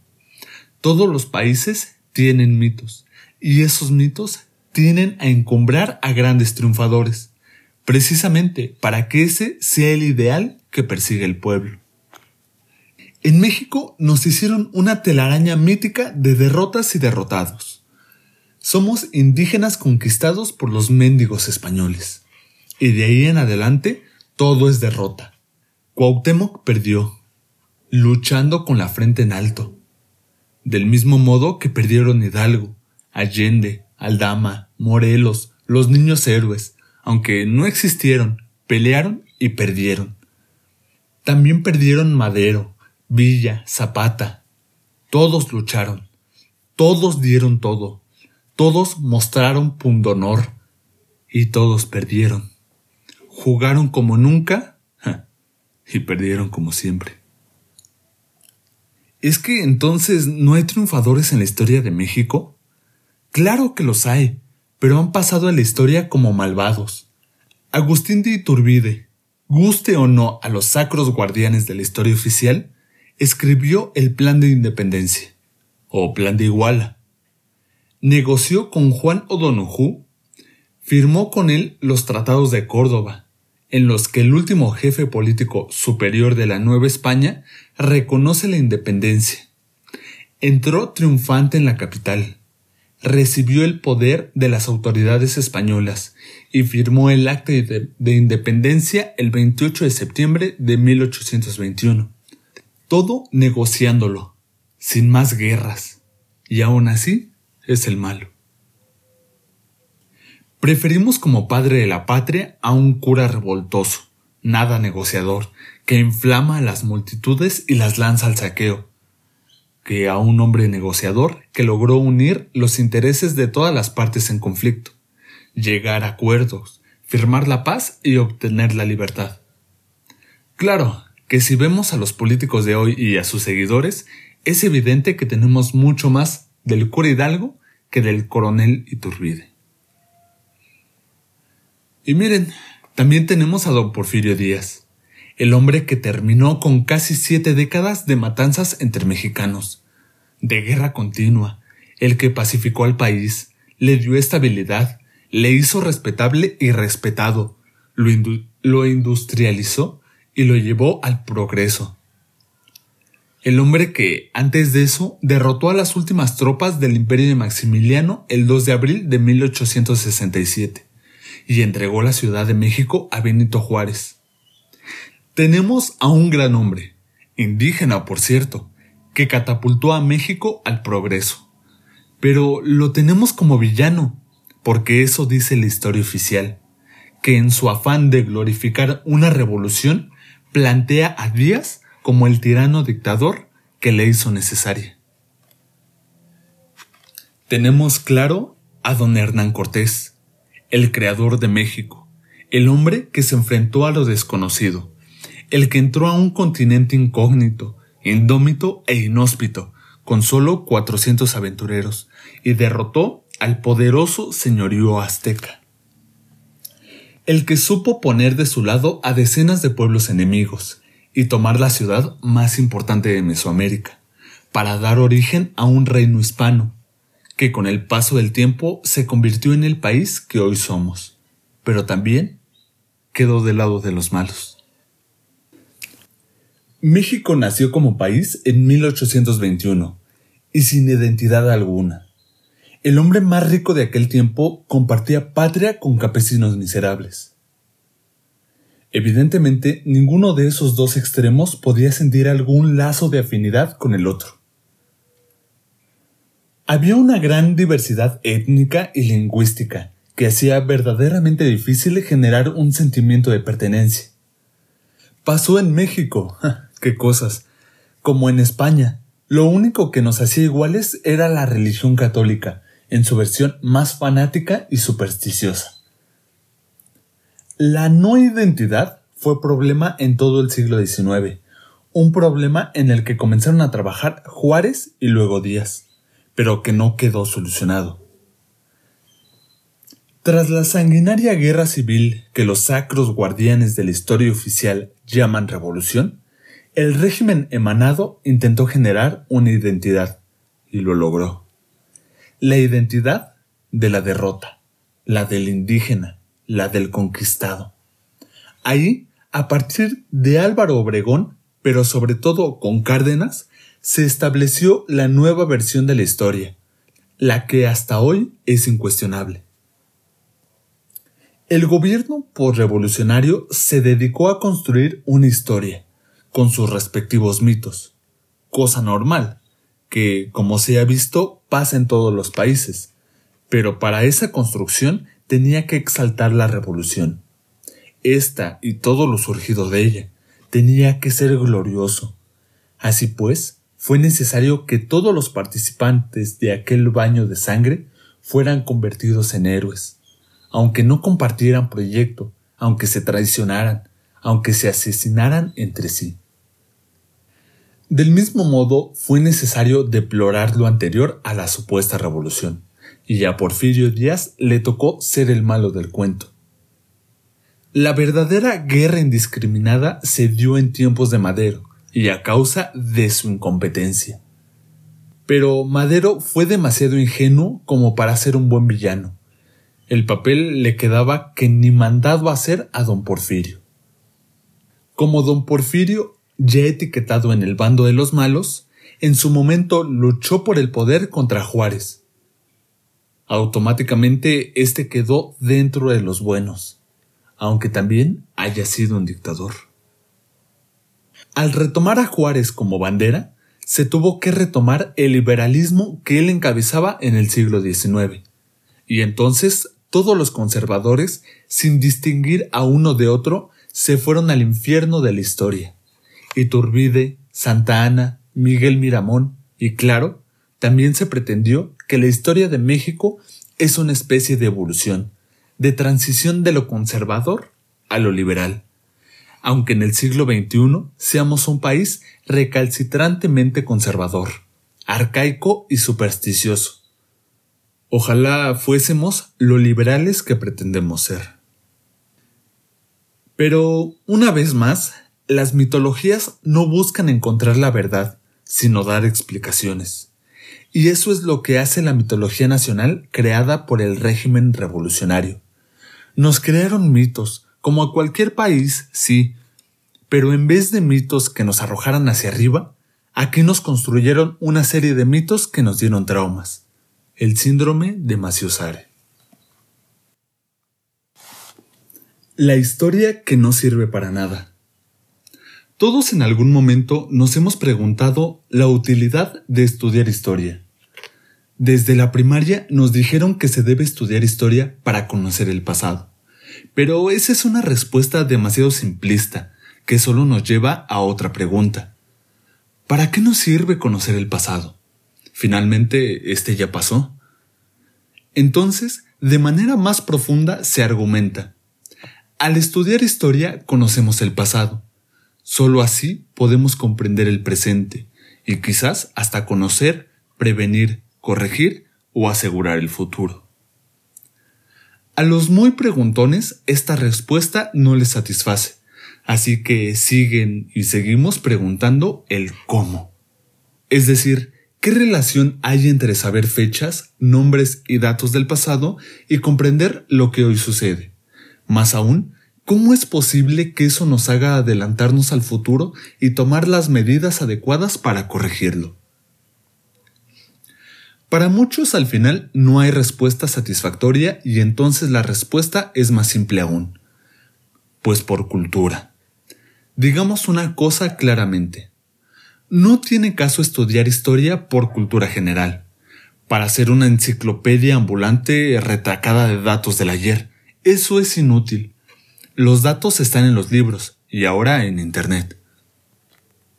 Todos los países tienen mitos y esos mitos tienen a encumbrar a grandes triunfadores precisamente para que ese sea el ideal que persigue el pueblo. En México nos hicieron una telaraña mítica de derrotas y derrotados. Somos indígenas conquistados por los mendigos españoles. Y de ahí en adelante todo es derrota. Cuauhtémoc perdió, luchando con la frente en alto. Del mismo modo que perdieron Hidalgo, Allende, Aldama, Morelos, los niños héroes, aunque no existieron, pelearon y perdieron. También perdieron Madero, Villa, Zapata. Todos lucharon, todos dieron todo, todos mostraron pundonor y todos perdieron. Jugaron como nunca y perdieron como siempre. ¿Es que entonces no hay triunfadores en la historia de México? Claro que los hay, pero han pasado a la historia como malvados. Agustín de Iturbide, guste o no a los sacros guardianes de la historia oficial, escribió el Plan de Independencia, o Plan de Iguala. Negoció con Juan O'Donoghue, firmó con él los tratados de Córdoba, en los que el último jefe político superior de la Nueva España reconoce la independencia. Entró triunfante en la capital, recibió el poder de las autoridades españolas y firmó el acta de, independencia el 28 de septiembre de 1821. Todo negociándolo, sin más guerras, y aún así es el malo. Preferimos como padre de la patria a un cura revoltoso, nada negociador, que inflama a las multitudes y las lanza al saqueo, que a un hombre negociador que logró unir los intereses de todas las partes en conflicto, llegar a acuerdos, firmar la paz y obtener la libertad. Claro que si vemos a los políticos de hoy y a sus seguidores, es evidente que tenemos mucho más del cura Hidalgo que del coronel Iturbide. Y miren, también tenemos a don Porfirio Díaz, el hombre que terminó con casi siete décadas de matanzas entre mexicanos, de guerra continua, el que pacificó al país, le dio estabilidad, le hizo respetable y respetado, lo, lo industrializó y lo llevó al progreso. El hombre que, antes de eso, derrotó a las últimas tropas del imperio de Maximiliano el 2 de abril de 1867 y entregó la Ciudad de México a Benito Juárez. Tenemos a un gran hombre, indígena por cierto, que catapultó a México al progreso. Pero lo tenemos como villano, porque eso dice la historia oficial, que en su afán de glorificar una revolución plantea a Díaz como el tirano dictador que le hizo necesaria. Tenemos claro a don Hernán Cortés, el creador de México, el hombre que se enfrentó a lo desconocido, el que entró a un continente incógnito, indómito e inhóspito, con solo 400 aventureros, y derrotó al poderoso señorío azteca. El que supo poner de su lado a decenas de pueblos enemigos y tomar la ciudad más importante de Mesoamérica, para dar origen a un reino hispano, que con el paso del tiempo se convirtió en el país que hoy somos, pero también quedó del lado de los malos. México nació como país en 1821 y sin identidad alguna. El hombre más rico de aquel tiempo compartía patria con campesinos miserables. Evidentemente, ninguno de esos dos extremos podía sentir algún lazo de afinidad con el otro. Había una gran diversidad étnica y lingüística que hacía verdaderamente difícil generar un sentimiento de pertenencia. Pasó en México, qué cosas, como en España. Lo único que nos hacía iguales era la religión católica, en su versión más fanática y supersticiosa. La no identidad fue problema en todo el siglo XIX, un problema en el que comenzaron a trabajar Juárez y luego Díaz, pero que no quedó solucionado. Tras la sanguinaria guerra civil que los sacros guardianes de la historia oficial llaman revolución, el régimen emanado intentó generar una identidad, y lo logró. La identidad de la derrota, la del indígena, la del conquistado. Ahí, a partir de Álvaro Obregón, pero sobre todo con Cárdenas, se estableció la nueva versión de la historia, la que hasta hoy es incuestionable. El gobierno revolucionario se dedicó a construir una historia, con sus respectivos mitos, cosa normal, que, como se ha visto, pasa en todos los países, pero para esa construcción tenía que exaltar la revolución. Esta y todo lo surgido de ella tenía que ser glorioso. Así pues, fue necesario que todos los participantes de aquel baño de sangre fueran convertidos en héroes, aunque no compartieran proyecto, aunque se traicionaran, aunque se asesinaran entre sí. Del mismo modo, fue necesario deplorar lo anterior a la supuesta revolución y a Porfirio Díaz le tocó ser el malo del cuento. La verdadera guerra indiscriminada se dio en tiempos de Madero y a causa de su incompetencia. Pero Madero fue demasiado ingenuo como para ser un buen villano. El papel le quedaba que ni mandado hacer a don Porfirio. Como don Porfirio, ya etiquetado en el bando de los malos, en su momento luchó por el poder contra Juárez, automáticamente éste quedó dentro de los buenos, aunque también haya sido un dictador. Al retomar a Juárez como bandera, se tuvo que retomar el liberalismo que él encabezaba en el siglo XIX, y entonces todos los conservadores, sin distinguir a uno de otro, se fueron al infierno de la historia. Iturbide, Santa Ana, Miguel Miramón y claro, también se pretendió que la historia de México es una especie de evolución, de transición de lo conservador a lo liberal, aunque en el siglo XXI seamos un país recalcitrantemente conservador, arcaico y supersticioso. Ojalá fuésemos lo liberales que pretendemos ser. Pero, una vez más, las mitologías no buscan encontrar la verdad, sino dar explicaciones. Y eso es lo que hace la mitología nacional creada por el régimen revolucionario. Nos crearon mitos, como a cualquier país, sí, pero en vez de mitos que nos arrojaran hacia arriba, aquí nos construyeron una serie de mitos que nos dieron traumas. El síndrome de Maciosare. La historia que no sirve para nada. Todos en algún momento nos hemos preguntado la utilidad de estudiar historia. Desde la primaria nos dijeron que se debe estudiar historia para conocer el pasado. Pero esa es una respuesta demasiado simplista, que solo nos lleva a otra pregunta. ¿Para qué nos sirve conocer el pasado? Finalmente, este ya pasó. Entonces, de manera más profunda se argumenta. Al estudiar historia conocemos el pasado, Solo así podemos comprender el presente y quizás hasta conocer, prevenir, corregir o asegurar el futuro. A los muy preguntones esta respuesta no les satisface, así que siguen y seguimos preguntando el cómo. Es decir, ¿qué relación hay entre saber fechas, nombres y datos del pasado y comprender lo que hoy sucede? Más aún, ¿Cómo es posible que eso nos haga adelantarnos al futuro y tomar las medidas adecuadas para corregirlo? Para muchos al final no hay respuesta satisfactoria y entonces la respuesta es más simple aún. Pues por cultura. Digamos una cosa claramente. No tiene caso estudiar historia por cultura general, para hacer una enciclopedia ambulante retacada de datos del ayer. Eso es inútil. Los datos están en los libros y ahora en Internet.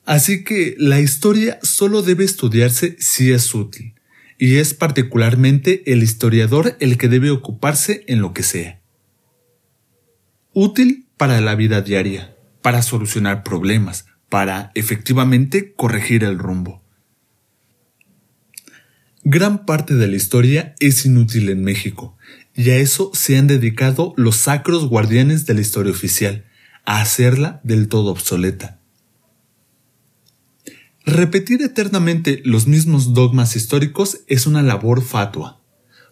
Así que la historia solo debe estudiarse si es útil, y es particularmente el historiador el que debe ocuparse en lo que sea. Útil para la vida diaria, para solucionar problemas, para efectivamente corregir el rumbo. Gran parte de la historia es inútil en México, y a eso se han dedicado los sacros guardianes de la historia oficial, a hacerla del todo obsoleta. Repetir eternamente los mismos dogmas históricos es una labor fatua,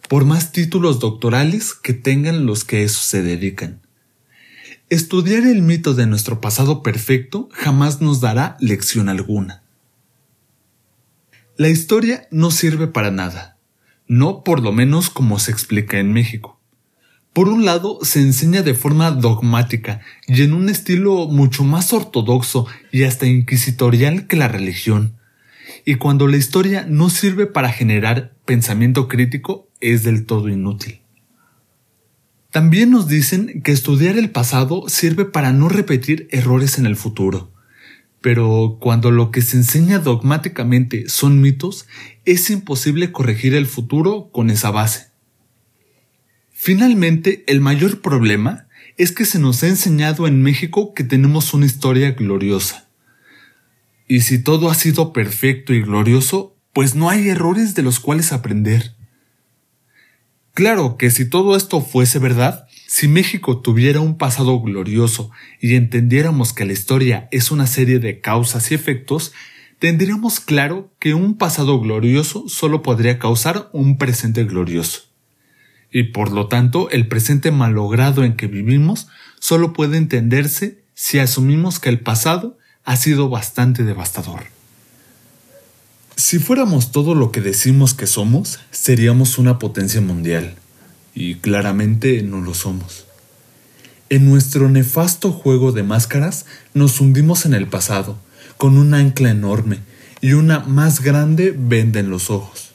por más títulos doctorales que tengan los que a eso se dedican. Estudiar el mito de nuestro pasado perfecto jamás nos dará lección alguna. La historia no sirve para nada, no por lo menos como se explica en México. Por un lado, se enseña de forma dogmática y en un estilo mucho más ortodoxo y hasta inquisitorial que la religión. Y cuando la historia no sirve para generar pensamiento crítico, es del todo inútil. También nos dicen que estudiar el pasado sirve para no repetir errores en el futuro. Pero cuando lo que se enseña dogmáticamente son mitos, es imposible corregir el futuro con esa base. Finalmente, el mayor problema es que se nos ha enseñado en México que tenemos una historia gloriosa. Y si todo ha sido perfecto y glorioso, pues no hay errores de los cuales aprender. Claro que si todo esto fuese verdad, si México tuviera un pasado glorioso y entendiéramos que la historia es una serie de causas y efectos, tendríamos claro que un pasado glorioso solo podría causar un presente glorioso. Y por lo tanto, el presente malogrado en que vivimos solo puede entenderse si asumimos que el pasado ha sido bastante devastador. Si fuéramos todo lo que decimos que somos, seríamos una potencia mundial, y claramente no lo somos. En nuestro nefasto juego de máscaras nos hundimos en el pasado, con un ancla enorme y una más grande venda en los ojos.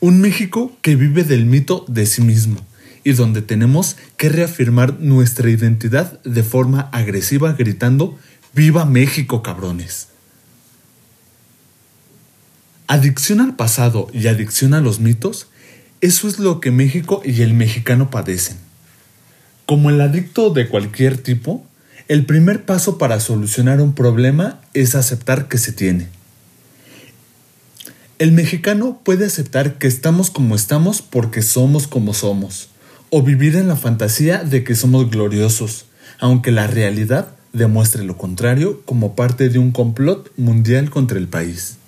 Un México que vive del mito de sí mismo y donde tenemos que reafirmar nuestra identidad de forma agresiva gritando ¡Viva México, cabrones! Adicción al pasado y adicción a los mitos, eso es lo que México y el mexicano padecen. Como el adicto de cualquier tipo, el primer paso para solucionar un problema es aceptar que se tiene. El mexicano puede aceptar que estamos como estamos porque somos como somos, o vivir en la fantasía de que somos gloriosos, aunque la realidad demuestre lo contrario como parte de un complot mundial contra el país.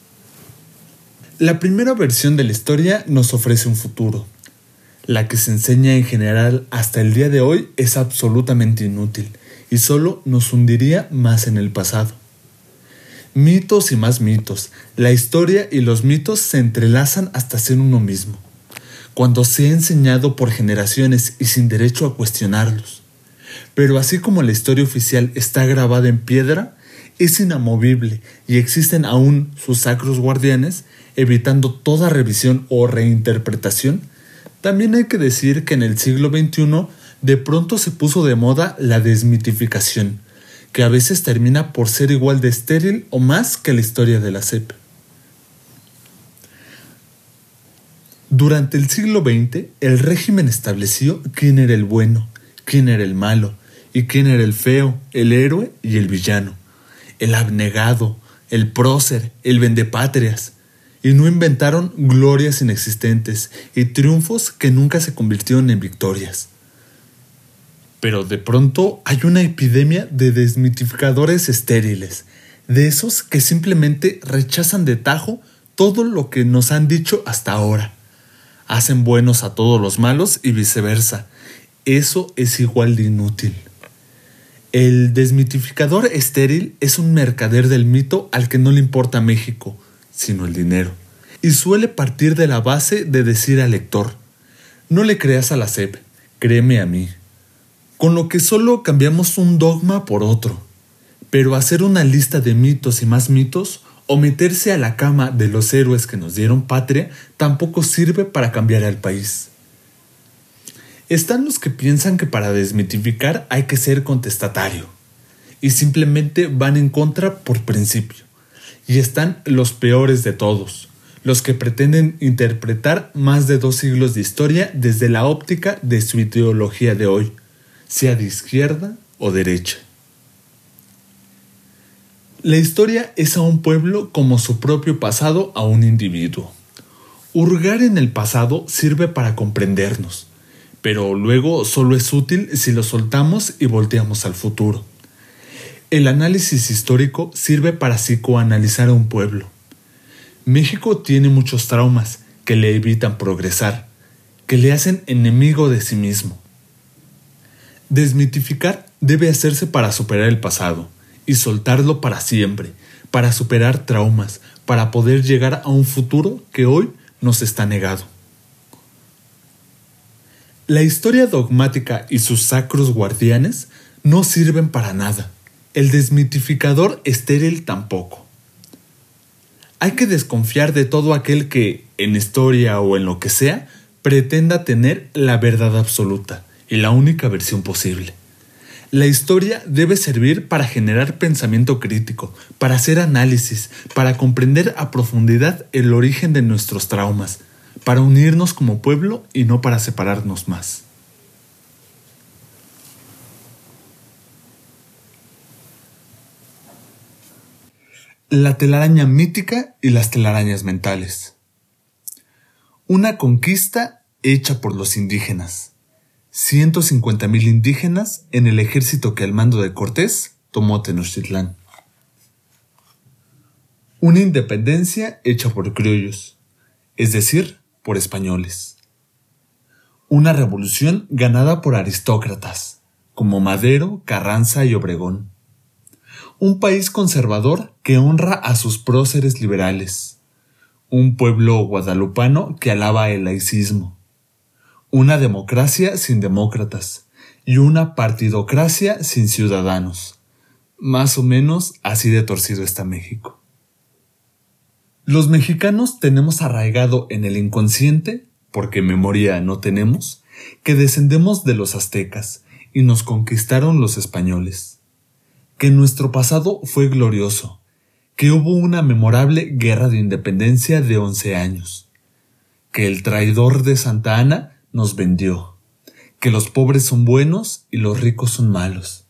La primera versión de la historia nos ofrece un futuro. La que se enseña en general hasta el día de hoy es absolutamente inútil y solo nos hundiría más en el pasado. Mitos y más mitos. La historia y los mitos se entrelazan hasta ser uno mismo, cuando se ha enseñado por generaciones y sin derecho a cuestionarlos. Pero así como la historia oficial está grabada en piedra, es inamovible y existen aún sus sacros guardianes evitando toda revisión o reinterpretación, también hay que decir que en el siglo XXI de pronto se puso de moda la desmitificación, que a veces termina por ser igual de estéril o más que la historia de la CEP. Durante el siglo XX, el régimen estableció quién era el bueno, quién era el malo, y quién era el feo, el héroe y el villano, el abnegado, el prócer, el vendepatrias, y no inventaron glorias inexistentes y triunfos que nunca se convirtieron en victorias. Pero de pronto hay una epidemia de desmitificadores estériles, de esos que simplemente rechazan de tajo todo lo que nos han dicho hasta ahora. Hacen buenos a todos los malos y viceversa. Eso es igual de inútil. El desmitificador estéril es un mercader del mito al que no le importa México, sino el dinero. Y suele partir de la base de decir al lector, no le creas a la SEP, créeme a mí. con lo que solo cambiamos un dogma por otro. Pero hacer una lista de mitos y más mitos o meterse a la cama de los héroes que nos dieron patria tampoco sirve para cambiar al país. Están los que piensan que para desmitificar hay que ser contestatario y simplemente van en contra por principio. Y están los peores de todos, los que pretenden interpretar más de dos siglos de historia desde la óptica de su ideología de hoy, sea de izquierda o derecha. La historia es a un pueblo como su propio pasado a un individuo. Hurgar en el pasado sirve para comprendernos, pero luego solo es útil si lo soltamos y volteamos al futuro. El análisis histórico sirve para psicoanalizar a un pueblo. México tiene muchos traumas que le evitan progresar, que le hacen enemigo de sí mismo. Desmitificar debe hacerse para superar el pasado y soltarlo para siempre, para superar traumas, para poder llegar a un futuro que hoy nos está negado. La historia dogmática y sus sacros guardianes no sirven para nada. El desmitificador estéril tampoco. Hay que desconfiar de todo aquel que, en historia o en lo que sea, pretenda tener la verdad absoluta y la única versión posible. La historia debe servir para generar pensamiento crítico, para hacer análisis, para comprender a profundidad el origen de nuestros traumas, para unirnos como pueblo y no para separarnos más. La telaraña mítica y las telarañas mentales. Una conquista hecha por los indígenas. 150.000 indígenas en el ejército que al mando de Cortés tomó Tenochtitlán. Una independencia hecha por criollos, es decir, por españoles. Una revolución ganada por aristócratas, como Madero, Carranza y Obregón. Un país conservador que honra a sus próceres liberales. Un pueblo guadalupano que alaba el laicismo una democracia sin demócratas y una partidocracia sin ciudadanos. Más o menos así de torcido está México. Los mexicanos tenemos arraigado en el inconsciente, porque memoria no tenemos, que descendemos de los aztecas y nos conquistaron los españoles. Que nuestro pasado fue glorioso, que hubo una memorable guerra de independencia de once años, que el traidor de Santa Ana nos vendió, que los pobres son buenos y los ricos son malos,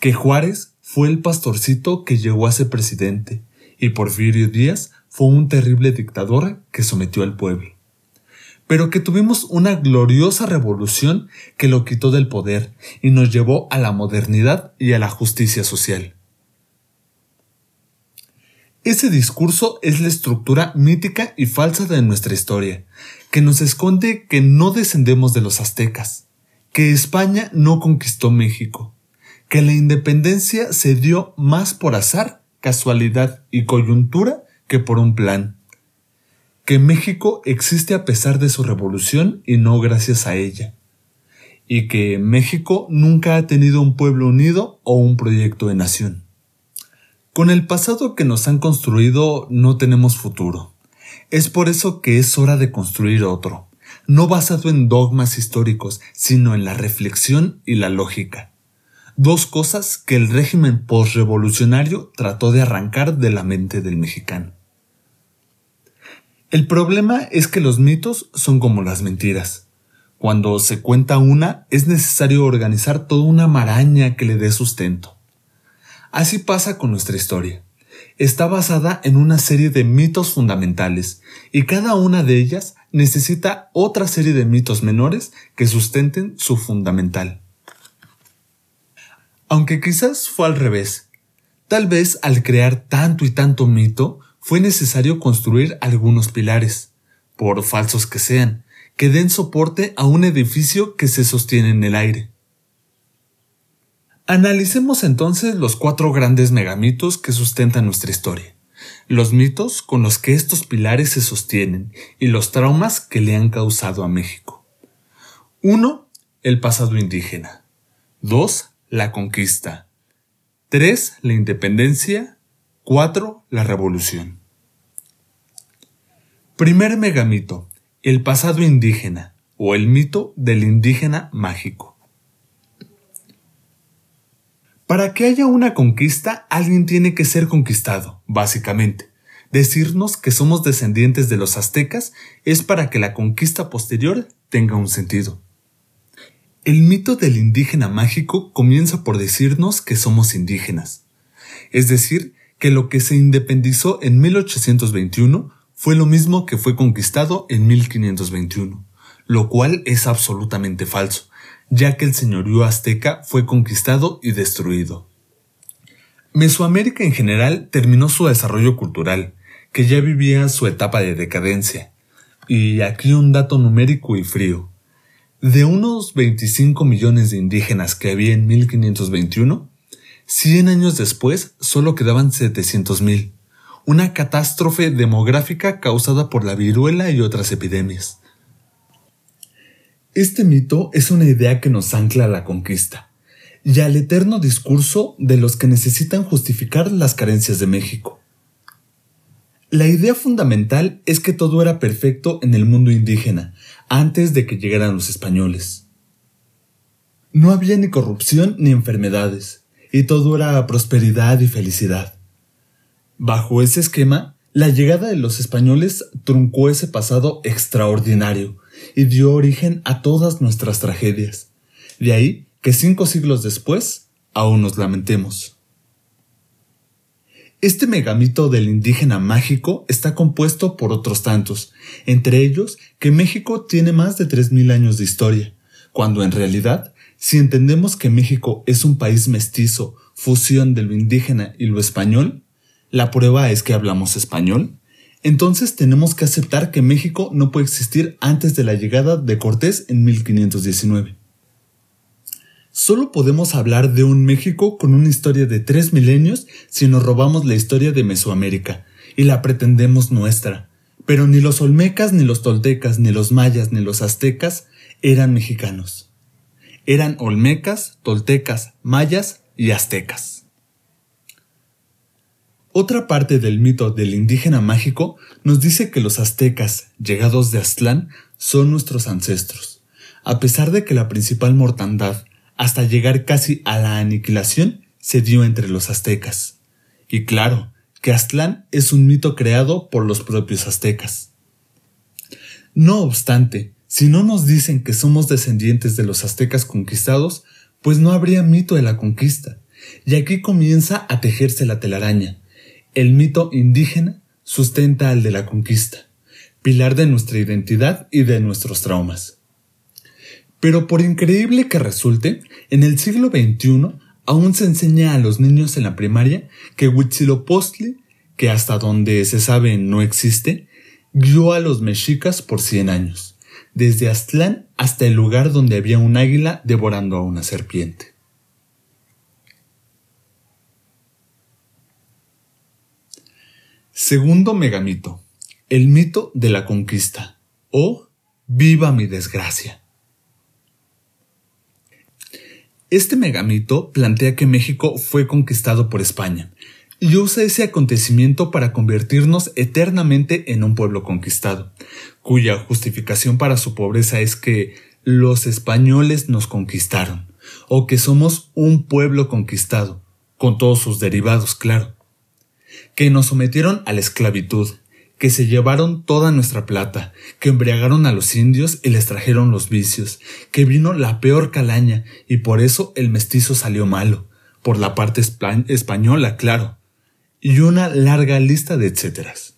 que Juárez fue el pastorcito que llegó a ser presidente y Porfirio Díaz fue un terrible dictador que sometió al pueblo, pero que tuvimos una gloriosa revolución que lo quitó del poder y nos llevó a la modernidad y a la justicia social. Ese discurso es la estructura mítica y falsa de nuestra historia, que nos esconde que no descendemos de los aztecas, que España no conquistó México, que la independencia se dio más por azar, casualidad y coyuntura que por un plan, que México existe a pesar de su revolución y no gracias a ella, y que México nunca ha tenido un pueblo unido o un proyecto de nación. Con el pasado que nos han construido no tenemos futuro. Es por eso que es hora de construir otro, no basado en dogmas históricos, sino en la reflexión y la lógica. Dos cosas que el régimen postrevolucionario trató de arrancar de la mente del mexicano. El problema es que los mitos son como las mentiras. Cuando se cuenta una, es necesario organizar toda una maraña que le dé sustento. Así pasa con nuestra historia. Está basada en una serie de mitos fundamentales y cada una de ellas necesita otra serie de mitos menores que sustenten su fundamental. Aunque quizás fue al revés. Tal vez al crear tanto y tanto mito fue necesario construir algunos pilares, por falsos que sean, que den soporte a un edificio que se sostiene en el aire. Analicemos entonces los cuatro grandes megamitos que sustentan nuestra historia, los mitos con los que estos pilares se sostienen y los traumas que le han causado a México. 1. El pasado indígena. 2. La conquista. 3. La independencia. 4. La revolución. Primer megamito. El pasado indígena o el mito del indígena mágico. Para que haya una conquista, alguien tiene que ser conquistado, básicamente. Decirnos que somos descendientes de los aztecas es para que la conquista posterior tenga un sentido. El mito del indígena mágico comienza por decirnos que somos indígenas, es decir, que lo que se independizó en 1821 fue lo mismo que fue conquistado en 1521, lo cual es absolutamente falso ya que el señorío azteca fue conquistado y destruido. Mesoamérica en general terminó su desarrollo cultural, que ya vivía su etapa de decadencia. Y aquí un dato numérico y frío. De unos 25 millones de indígenas que había en 1521, 100 años después solo quedaban 700 mil, una catástrofe demográfica causada por la viruela y otras epidemias. Este mito es una idea que nos ancla a la conquista y al eterno discurso de los que necesitan justificar las carencias de México. La idea fundamental es que todo era perfecto en el mundo indígena antes de que llegaran los españoles. No había ni corrupción ni enfermedades, y todo era prosperidad y felicidad. Bajo ese esquema, la llegada de los españoles truncó ese pasado extraordinario y dio origen a todas nuestras tragedias. De ahí que cinco siglos después aún nos lamentemos. Este megamito del indígena mágico está compuesto por otros tantos, entre ellos que México tiene más de 3.000 años de historia, cuando en realidad, si entendemos que México es un país mestizo, fusión de lo indígena y lo español, la prueba es que hablamos español, entonces tenemos que aceptar que México no puede existir antes de la llegada de Cortés en 1519. Solo podemos hablar de un México con una historia de tres milenios si nos robamos la historia de Mesoamérica y la pretendemos nuestra. Pero ni los olmecas, ni los toltecas, ni los mayas, ni los aztecas eran mexicanos. Eran olmecas, toltecas, mayas y aztecas. Otra parte del mito del indígena mágico nos dice que los aztecas, llegados de Aztlán, son nuestros ancestros, a pesar de que la principal mortandad, hasta llegar casi a la aniquilación, se dio entre los aztecas. Y claro, que Aztlán es un mito creado por los propios aztecas. No obstante, si no nos dicen que somos descendientes de los aztecas conquistados, pues no habría mito de la conquista. Y aquí comienza a tejerse la telaraña, el mito indígena sustenta al de la conquista, pilar de nuestra identidad y de nuestros traumas. Pero por increíble que resulte, en el siglo XXI aún se enseña a los niños en la primaria que Huitzilopochtli, que hasta donde se sabe no existe, guió a los mexicas por cien años, desde Aztlán hasta el lugar donde había un águila devorando a una serpiente. Segundo megamito. El mito de la conquista. O viva mi desgracia. Este megamito plantea que México fue conquistado por España y usa ese acontecimiento para convertirnos eternamente en un pueblo conquistado, cuya justificación para su pobreza es que los españoles nos conquistaron, o que somos un pueblo conquistado, con todos sus derivados, claro que nos sometieron a la esclavitud, que se llevaron toda nuestra plata, que embriagaron a los indios y les trajeron los vicios, que vino la peor calaña y por eso el mestizo salió malo, por la parte española, claro, y una larga lista de etcéteras.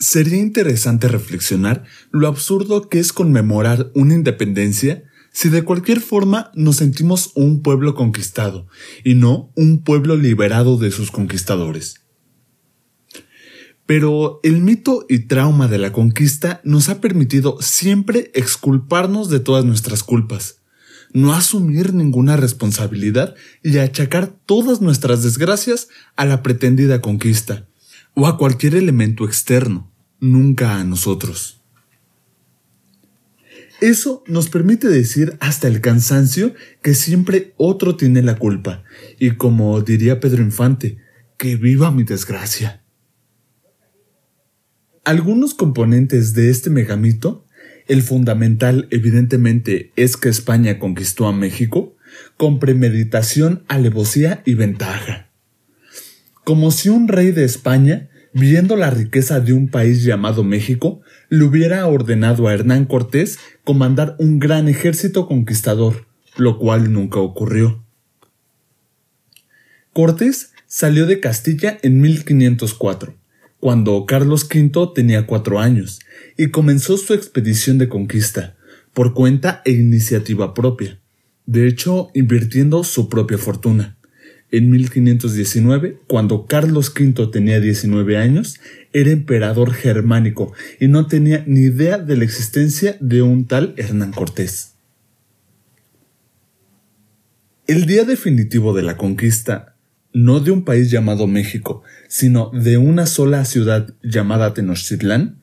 Sería interesante reflexionar lo absurdo que es conmemorar una independencia si de cualquier forma nos sentimos un pueblo conquistado y no un pueblo liberado de sus conquistadores. Pero el mito y trauma de la conquista nos ha permitido siempre exculparnos de todas nuestras culpas, no asumir ninguna responsabilidad y achacar todas nuestras desgracias a la pretendida conquista o a cualquier elemento externo, nunca a nosotros. Eso nos permite decir hasta el cansancio que siempre otro tiene la culpa, y como diría Pedro Infante, que viva mi desgracia. Algunos componentes de este megamito, el fundamental evidentemente es que España conquistó a México con premeditación, alevosía y ventaja. Como si un rey de España, viendo la riqueza de un país llamado México, le hubiera ordenado a Hernán Cortés comandar un gran ejército conquistador, lo cual nunca ocurrió. Cortés salió de Castilla en 1504, cuando Carlos V tenía cuatro años, y comenzó su expedición de conquista, por cuenta e iniciativa propia, de hecho invirtiendo su propia fortuna. En 1519, cuando Carlos V tenía 19 años, era emperador germánico y no tenía ni idea de la existencia de un tal Hernán Cortés. El día definitivo de la conquista, no de un país llamado México, sino de una sola ciudad llamada Tenochtitlán,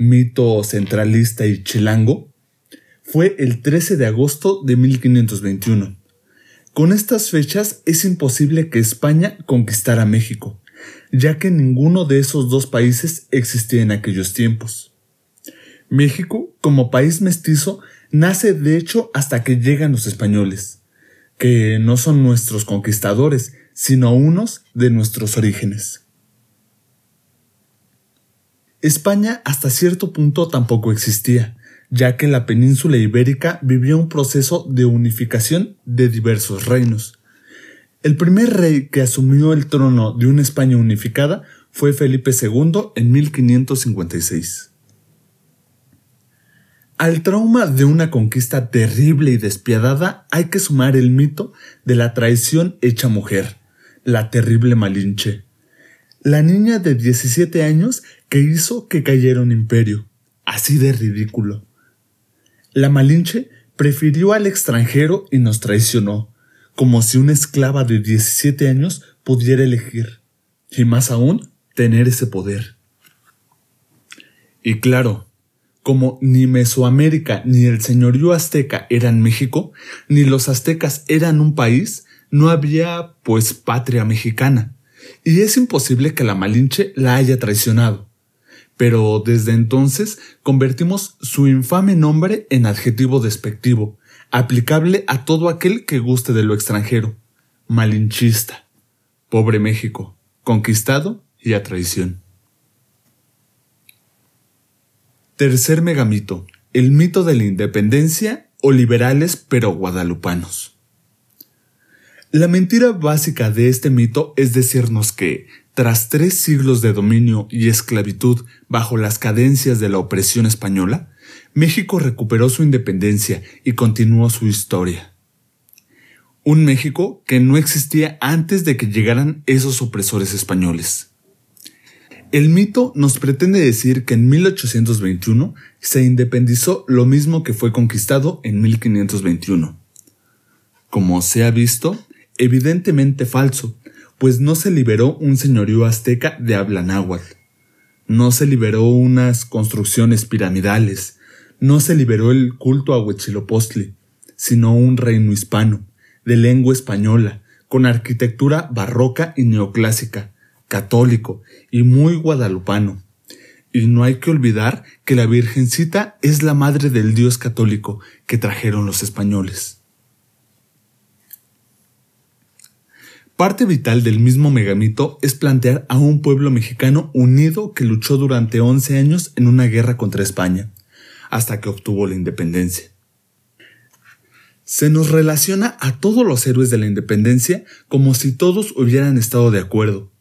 mito centralista y chilango, fue el 13 de agosto de 1521. Con estas fechas es imposible que España conquistara México, ya que ninguno de esos dos países existía en aquellos tiempos. México, como país mestizo, nace de hecho hasta que llegan los españoles, que no son nuestros conquistadores, sino unos de nuestros orígenes. España hasta cierto punto tampoco existía, ya que la península ibérica vivía un proceso de unificación de diversos reinos. El primer rey que asumió el trono de una España unificada fue Felipe II en 1556. Al trauma de una conquista terrible y despiadada hay que sumar el mito de la traición hecha mujer, la terrible Malinche, la niña de 17 años que hizo que cayera un imperio, así de ridículo. La Malinche prefirió al extranjero y nos traicionó, como si una esclava de 17 años pudiera elegir, y más aún, tener ese poder. Y claro, como ni Mesoamérica ni el señorío azteca eran México, ni los aztecas eran un país, no había, pues, patria mexicana, y es imposible que la Malinche la haya traicionado pero desde entonces convertimos su infame nombre en adjetivo despectivo, aplicable a todo aquel que guste de lo extranjero. Malinchista. Pobre México, conquistado y a traición. Tercer megamito, el mito de la independencia o liberales pero guadalupanos. La mentira básica de este mito es decirnos que, tras tres siglos de dominio y esclavitud bajo las cadencias de la opresión española, México recuperó su independencia y continuó su historia. Un México que no existía antes de que llegaran esos opresores españoles. El mito nos pretende decir que en 1821 se independizó lo mismo que fue conquistado en 1521. Como se ha visto, evidentemente falso, pues no se liberó un señorío azteca de habla náhuatl, no se liberó unas construcciones piramidales, no se liberó el culto a Huitzilopochtli, sino un reino hispano, de lengua española, con arquitectura barroca y neoclásica, católico y muy guadalupano. Y no hay que olvidar que la Virgencita es la madre del Dios católico que trajeron los españoles. Parte vital del mismo megamito es plantear a un pueblo mexicano unido que luchó durante 11 años en una guerra contra España, hasta que obtuvo la independencia. Se nos relaciona a todos los héroes de la independencia como si todos hubieran estado de acuerdo,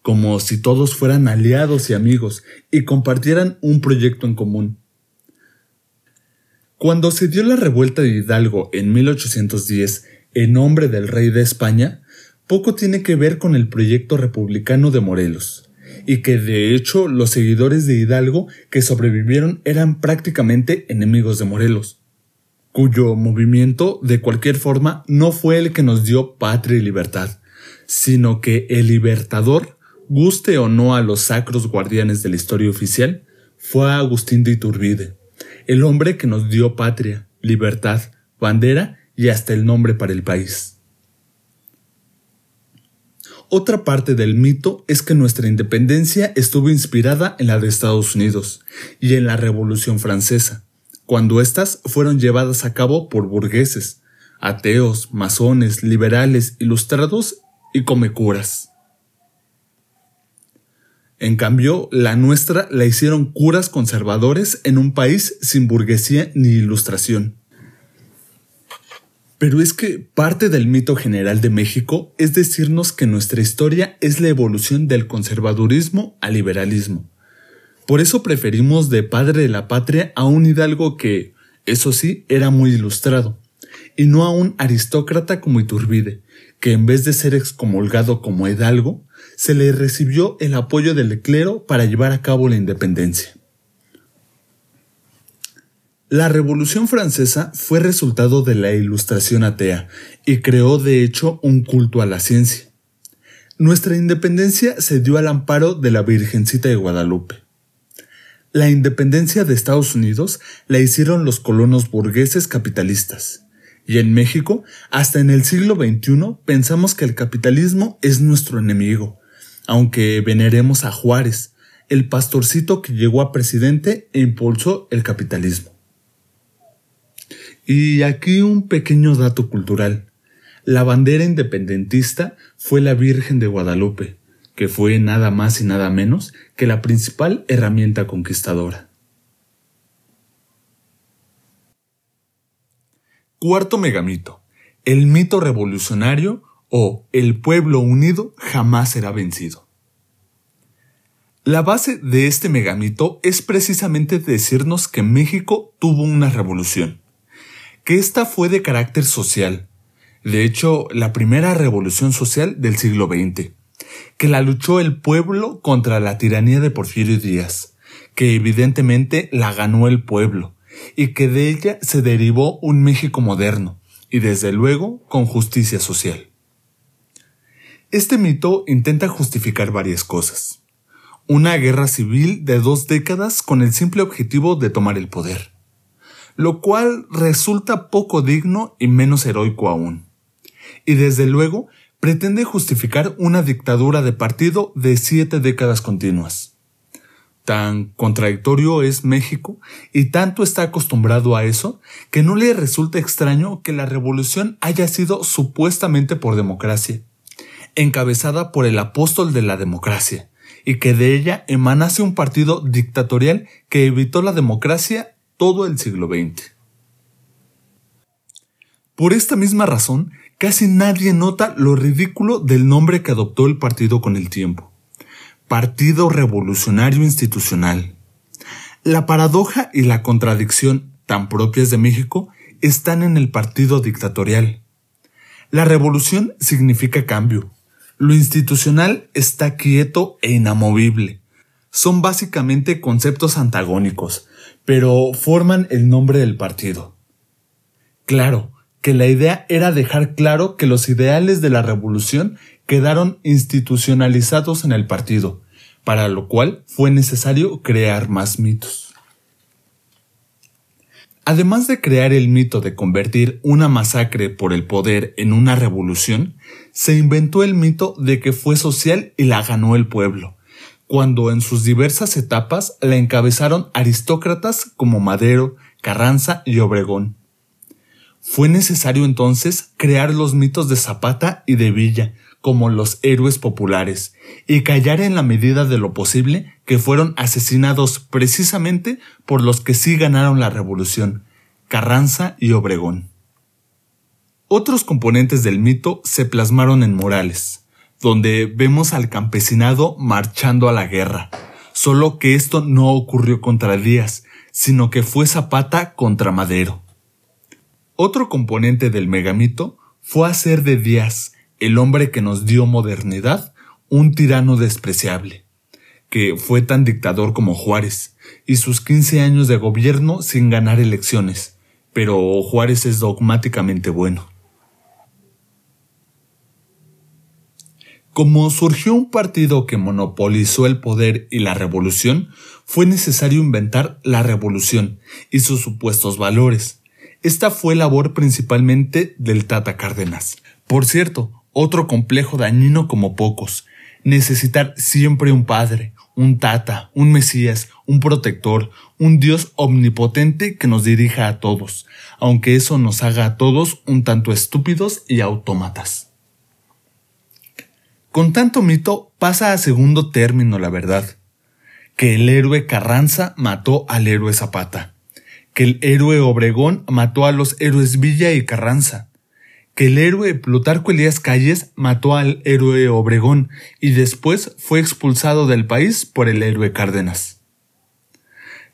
como si todos fueran aliados y amigos y compartieran un proyecto en común. Cuando se dio la revuelta de Hidalgo en 1810 en nombre del rey de España, poco tiene que ver con el proyecto republicano de Morelos, y que de hecho los seguidores de Hidalgo que sobrevivieron eran prácticamente enemigos de Morelos, cuyo movimiento de cualquier forma no fue el que nos dio patria y libertad, sino que el libertador, guste o no a los sacros guardianes de la historia oficial, fue Agustín de Iturbide, el hombre que nos dio patria, libertad, bandera y hasta el nombre para el país. Otra parte del mito es que nuestra independencia estuvo inspirada en la de Estados Unidos y en la Revolución Francesa, cuando éstas fueron llevadas a cabo por burgueses, ateos, masones, liberales, ilustrados y comecuras. En cambio, la nuestra la hicieron curas conservadores en un país sin burguesía ni ilustración. Pero es que parte del mito general de México es decirnos que nuestra historia es la evolución del conservadurismo al liberalismo. Por eso preferimos de padre de la patria a un hidalgo que, eso sí, era muy ilustrado, y no a un aristócrata como Iturbide, que en vez de ser excomulgado como hidalgo, se le recibió el apoyo del clero para llevar a cabo la independencia. La Revolución Francesa fue resultado de la Ilustración atea y creó de hecho un culto a la ciencia. Nuestra independencia se dio al amparo de la Virgencita de Guadalupe. La independencia de Estados Unidos la hicieron los colonos burgueses capitalistas. Y en México, hasta en el siglo XXI, pensamos que el capitalismo es nuestro enemigo, aunque veneremos a Juárez, el pastorcito que llegó a presidente e impulsó el capitalismo. Y aquí un pequeño dato cultural. La bandera independentista fue la Virgen de Guadalupe, que fue nada más y nada menos que la principal herramienta conquistadora. Cuarto megamito. El mito revolucionario o el pueblo unido jamás será vencido. La base de este megamito es precisamente decirnos que México tuvo una revolución que esta fue de carácter social, de hecho la primera revolución social del siglo XX, que la luchó el pueblo contra la tiranía de Porfirio Díaz, que evidentemente la ganó el pueblo, y que de ella se derivó un México moderno, y desde luego con justicia social. Este mito intenta justificar varias cosas. Una guerra civil de dos décadas con el simple objetivo de tomar el poder lo cual resulta poco digno y menos heroico aún. Y desde luego pretende justificar una dictadura de partido de siete décadas continuas. Tan contradictorio es México y tanto está acostumbrado a eso que no le resulta extraño que la revolución haya sido supuestamente por democracia, encabezada por el apóstol de la democracia, y que de ella emanase un partido dictatorial que evitó la democracia todo el siglo XX. Por esta misma razón, casi nadie nota lo ridículo del nombre que adoptó el partido con el tiempo. Partido Revolucionario Institucional. La paradoja y la contradicción tan propias de México están en el partido dictatorial. La revolución significa cambio. Lo institucional está quieto e inamovible. Son básicamente conceptos antagónicos, pero forman el nombre del partido. Claro, que la idea era dejar claro que los ideales de la revolución quedaron institucionalizados en el partido, para lo cual fue necesario crear más mitos. Además de crear el mito de convertir una masacre por el poder en una revolución, se inventó el mito de que fue social y la ganó el pueblo, cuando en sus diversas etapas la encabezaron aristócratas como Madero, Carranza y Obregón. Fue necesario entonces crear los mitos de Zapata y de Villa como los héroes populares y callar en la medida de lo posible que fueron asesinados precisamente por los que sí ganaron la revolución, Carranza y Obregón. Otros componentes del mito se plasmaron en Morales, donde vemos al campesinado marchando a la guerra. Solo que esto no ocurrió contra Díaz, sino que fue Zapata contra Madero. Otro componente del megamito fue hacer de Díaz, el hombre que nos dio modernidad, un tirano despreciable, que fue tan dictador como Juárez, y sus 15 años de gobierno sin ganar elecciones, pero Juárez es dogmáticamente bueno. Como surgió un partido que monopolizó el poder y la revolución, fue necesario inventar la revolución y sus supuestos valores. Esta fue labor principalmente del Tata Cárdenas. Por cierto, otro complejo dañino como pocos, necesitar siempre un padre, un tata, un mesías, un protector, un Dios omnipotente que nos dirija a todos, aunque eso nos haga a todos un tanto estúpidos y autómatas. Con tanto mito pasa a segundo término la verdad, que el héroe Carranza mató al héroe Zapata, que el héroe Obregón mató a los héroes Villa y Carranza, que el héroe Plutarco Elías Calles mató al héroe Obregón y después fue expulsado del país por el héroe Cárdenas.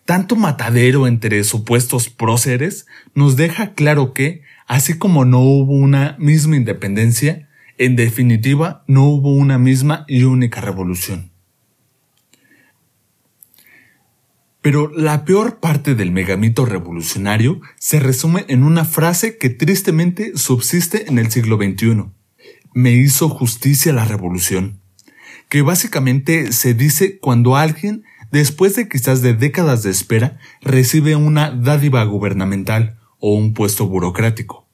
Tanto matadero entre supuestos próceres nos deja claro que, así como no hubo una misma independencia, en definitiva no hubo una misma y única revolución. Pero la peor parte del megamito revolucionario se resume en una frase que tristemente subsiste en el siglo XXI. Me hizo justicia la revolución. Que básicamente se dice cuando alguien, después de quizás de décadas de espera, recibe una dádiva gubernamental o un puesto burocrático.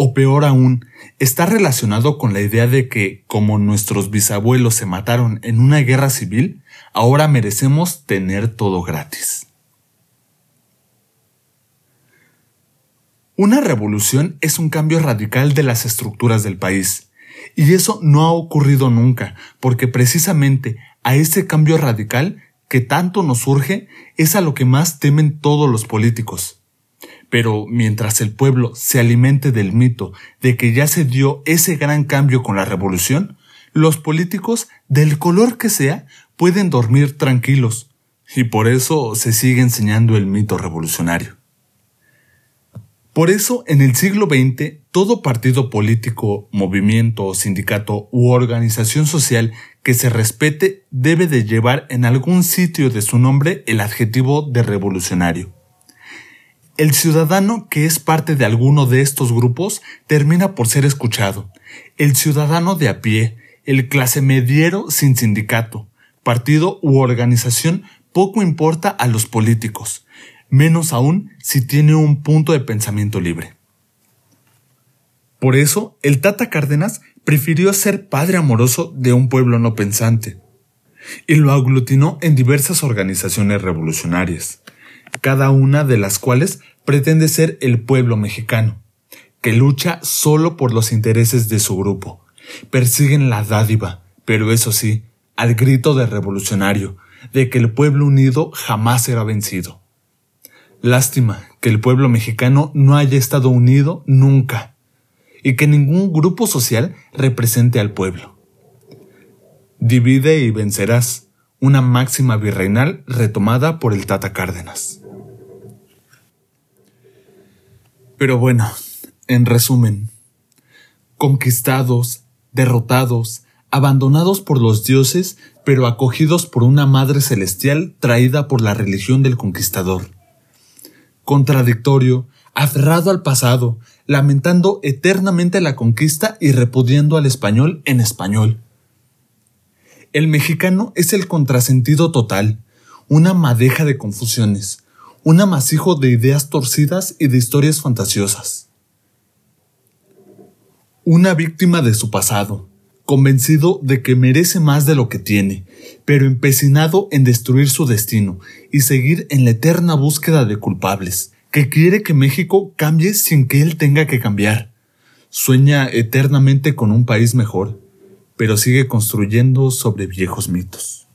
O peor aún, está relacionado con la idea de que, como nuestros bisabuelos se mataron en una guerra civil, ahora merecemos tener todo gratis. Una revolución es un cambio radical de las estructuras del país, y eso no ha ocurrido nunca, porque precisamente a ese cambio radical que tanto nos surge es a lo que más temen todos los políticos pero mientras el pueblo se alimente del mito de que ya se dio ese gran cambio con la revolución, los políticos, del color que sea, pueden dormir tranquilos, y por eso se sigue enseñando el mito revolucionario. Por eso, en el siglo XX, todo partido político, movimiento, sindicato u organización social que se respete debe de llevar en algún sitio de su nombre el adjetivo de revolucionario. El ciudadano que es parte de alguno de estos grupos termina por ser escuchado. El ciudadano de a pie, el clase mediero sin sindicato, partido u organización poco importa a los políticos, menos aún si tiene un punto de pensamiento libre. Por eso, el Tata Cárdenas prefirió ser padre amoroso de un pueblo no pensante, y lo aglutinó en diversas organizaciones revolucionarias cada una de las cuales pretende ser el pueblo mexicano, que lucha solo por los intereses de su grupo. Persiguen la dádiva, pero eso sí, al grito de revolucionario, de que el pueblo unido jamás será vencido. Lástima que el pueblo mexicano no haya estado unido nunca, y que ningún grupo social represente al pueblo. Divide y vencerás, una máxima virreinal retomada por el Tata Cárdenas. Pero bueno, en resumen, conquistados, derrotados, abandonados por los dioses, pero acogidos por una madre celestial traída por la religión del conquistador. Contradictorio, aferrado al pasado, lamentando eternamente la conquista y repudiando al español en español el mexicano es el contrasentido total, una madeja de confusiones, un amasijo de ideas torcidas y de historias fantasiosas. Una víctima de su pasado, convencido de que merece más de lo que tiene, pero empecinado en destruir su destino y seguir en la eterna búsqueda de culpables, que quiere que México cambie sin que él tenga que cambiar. Sueña eternamente con un país mejor, pero sigue construyendo sobre viejos mitos.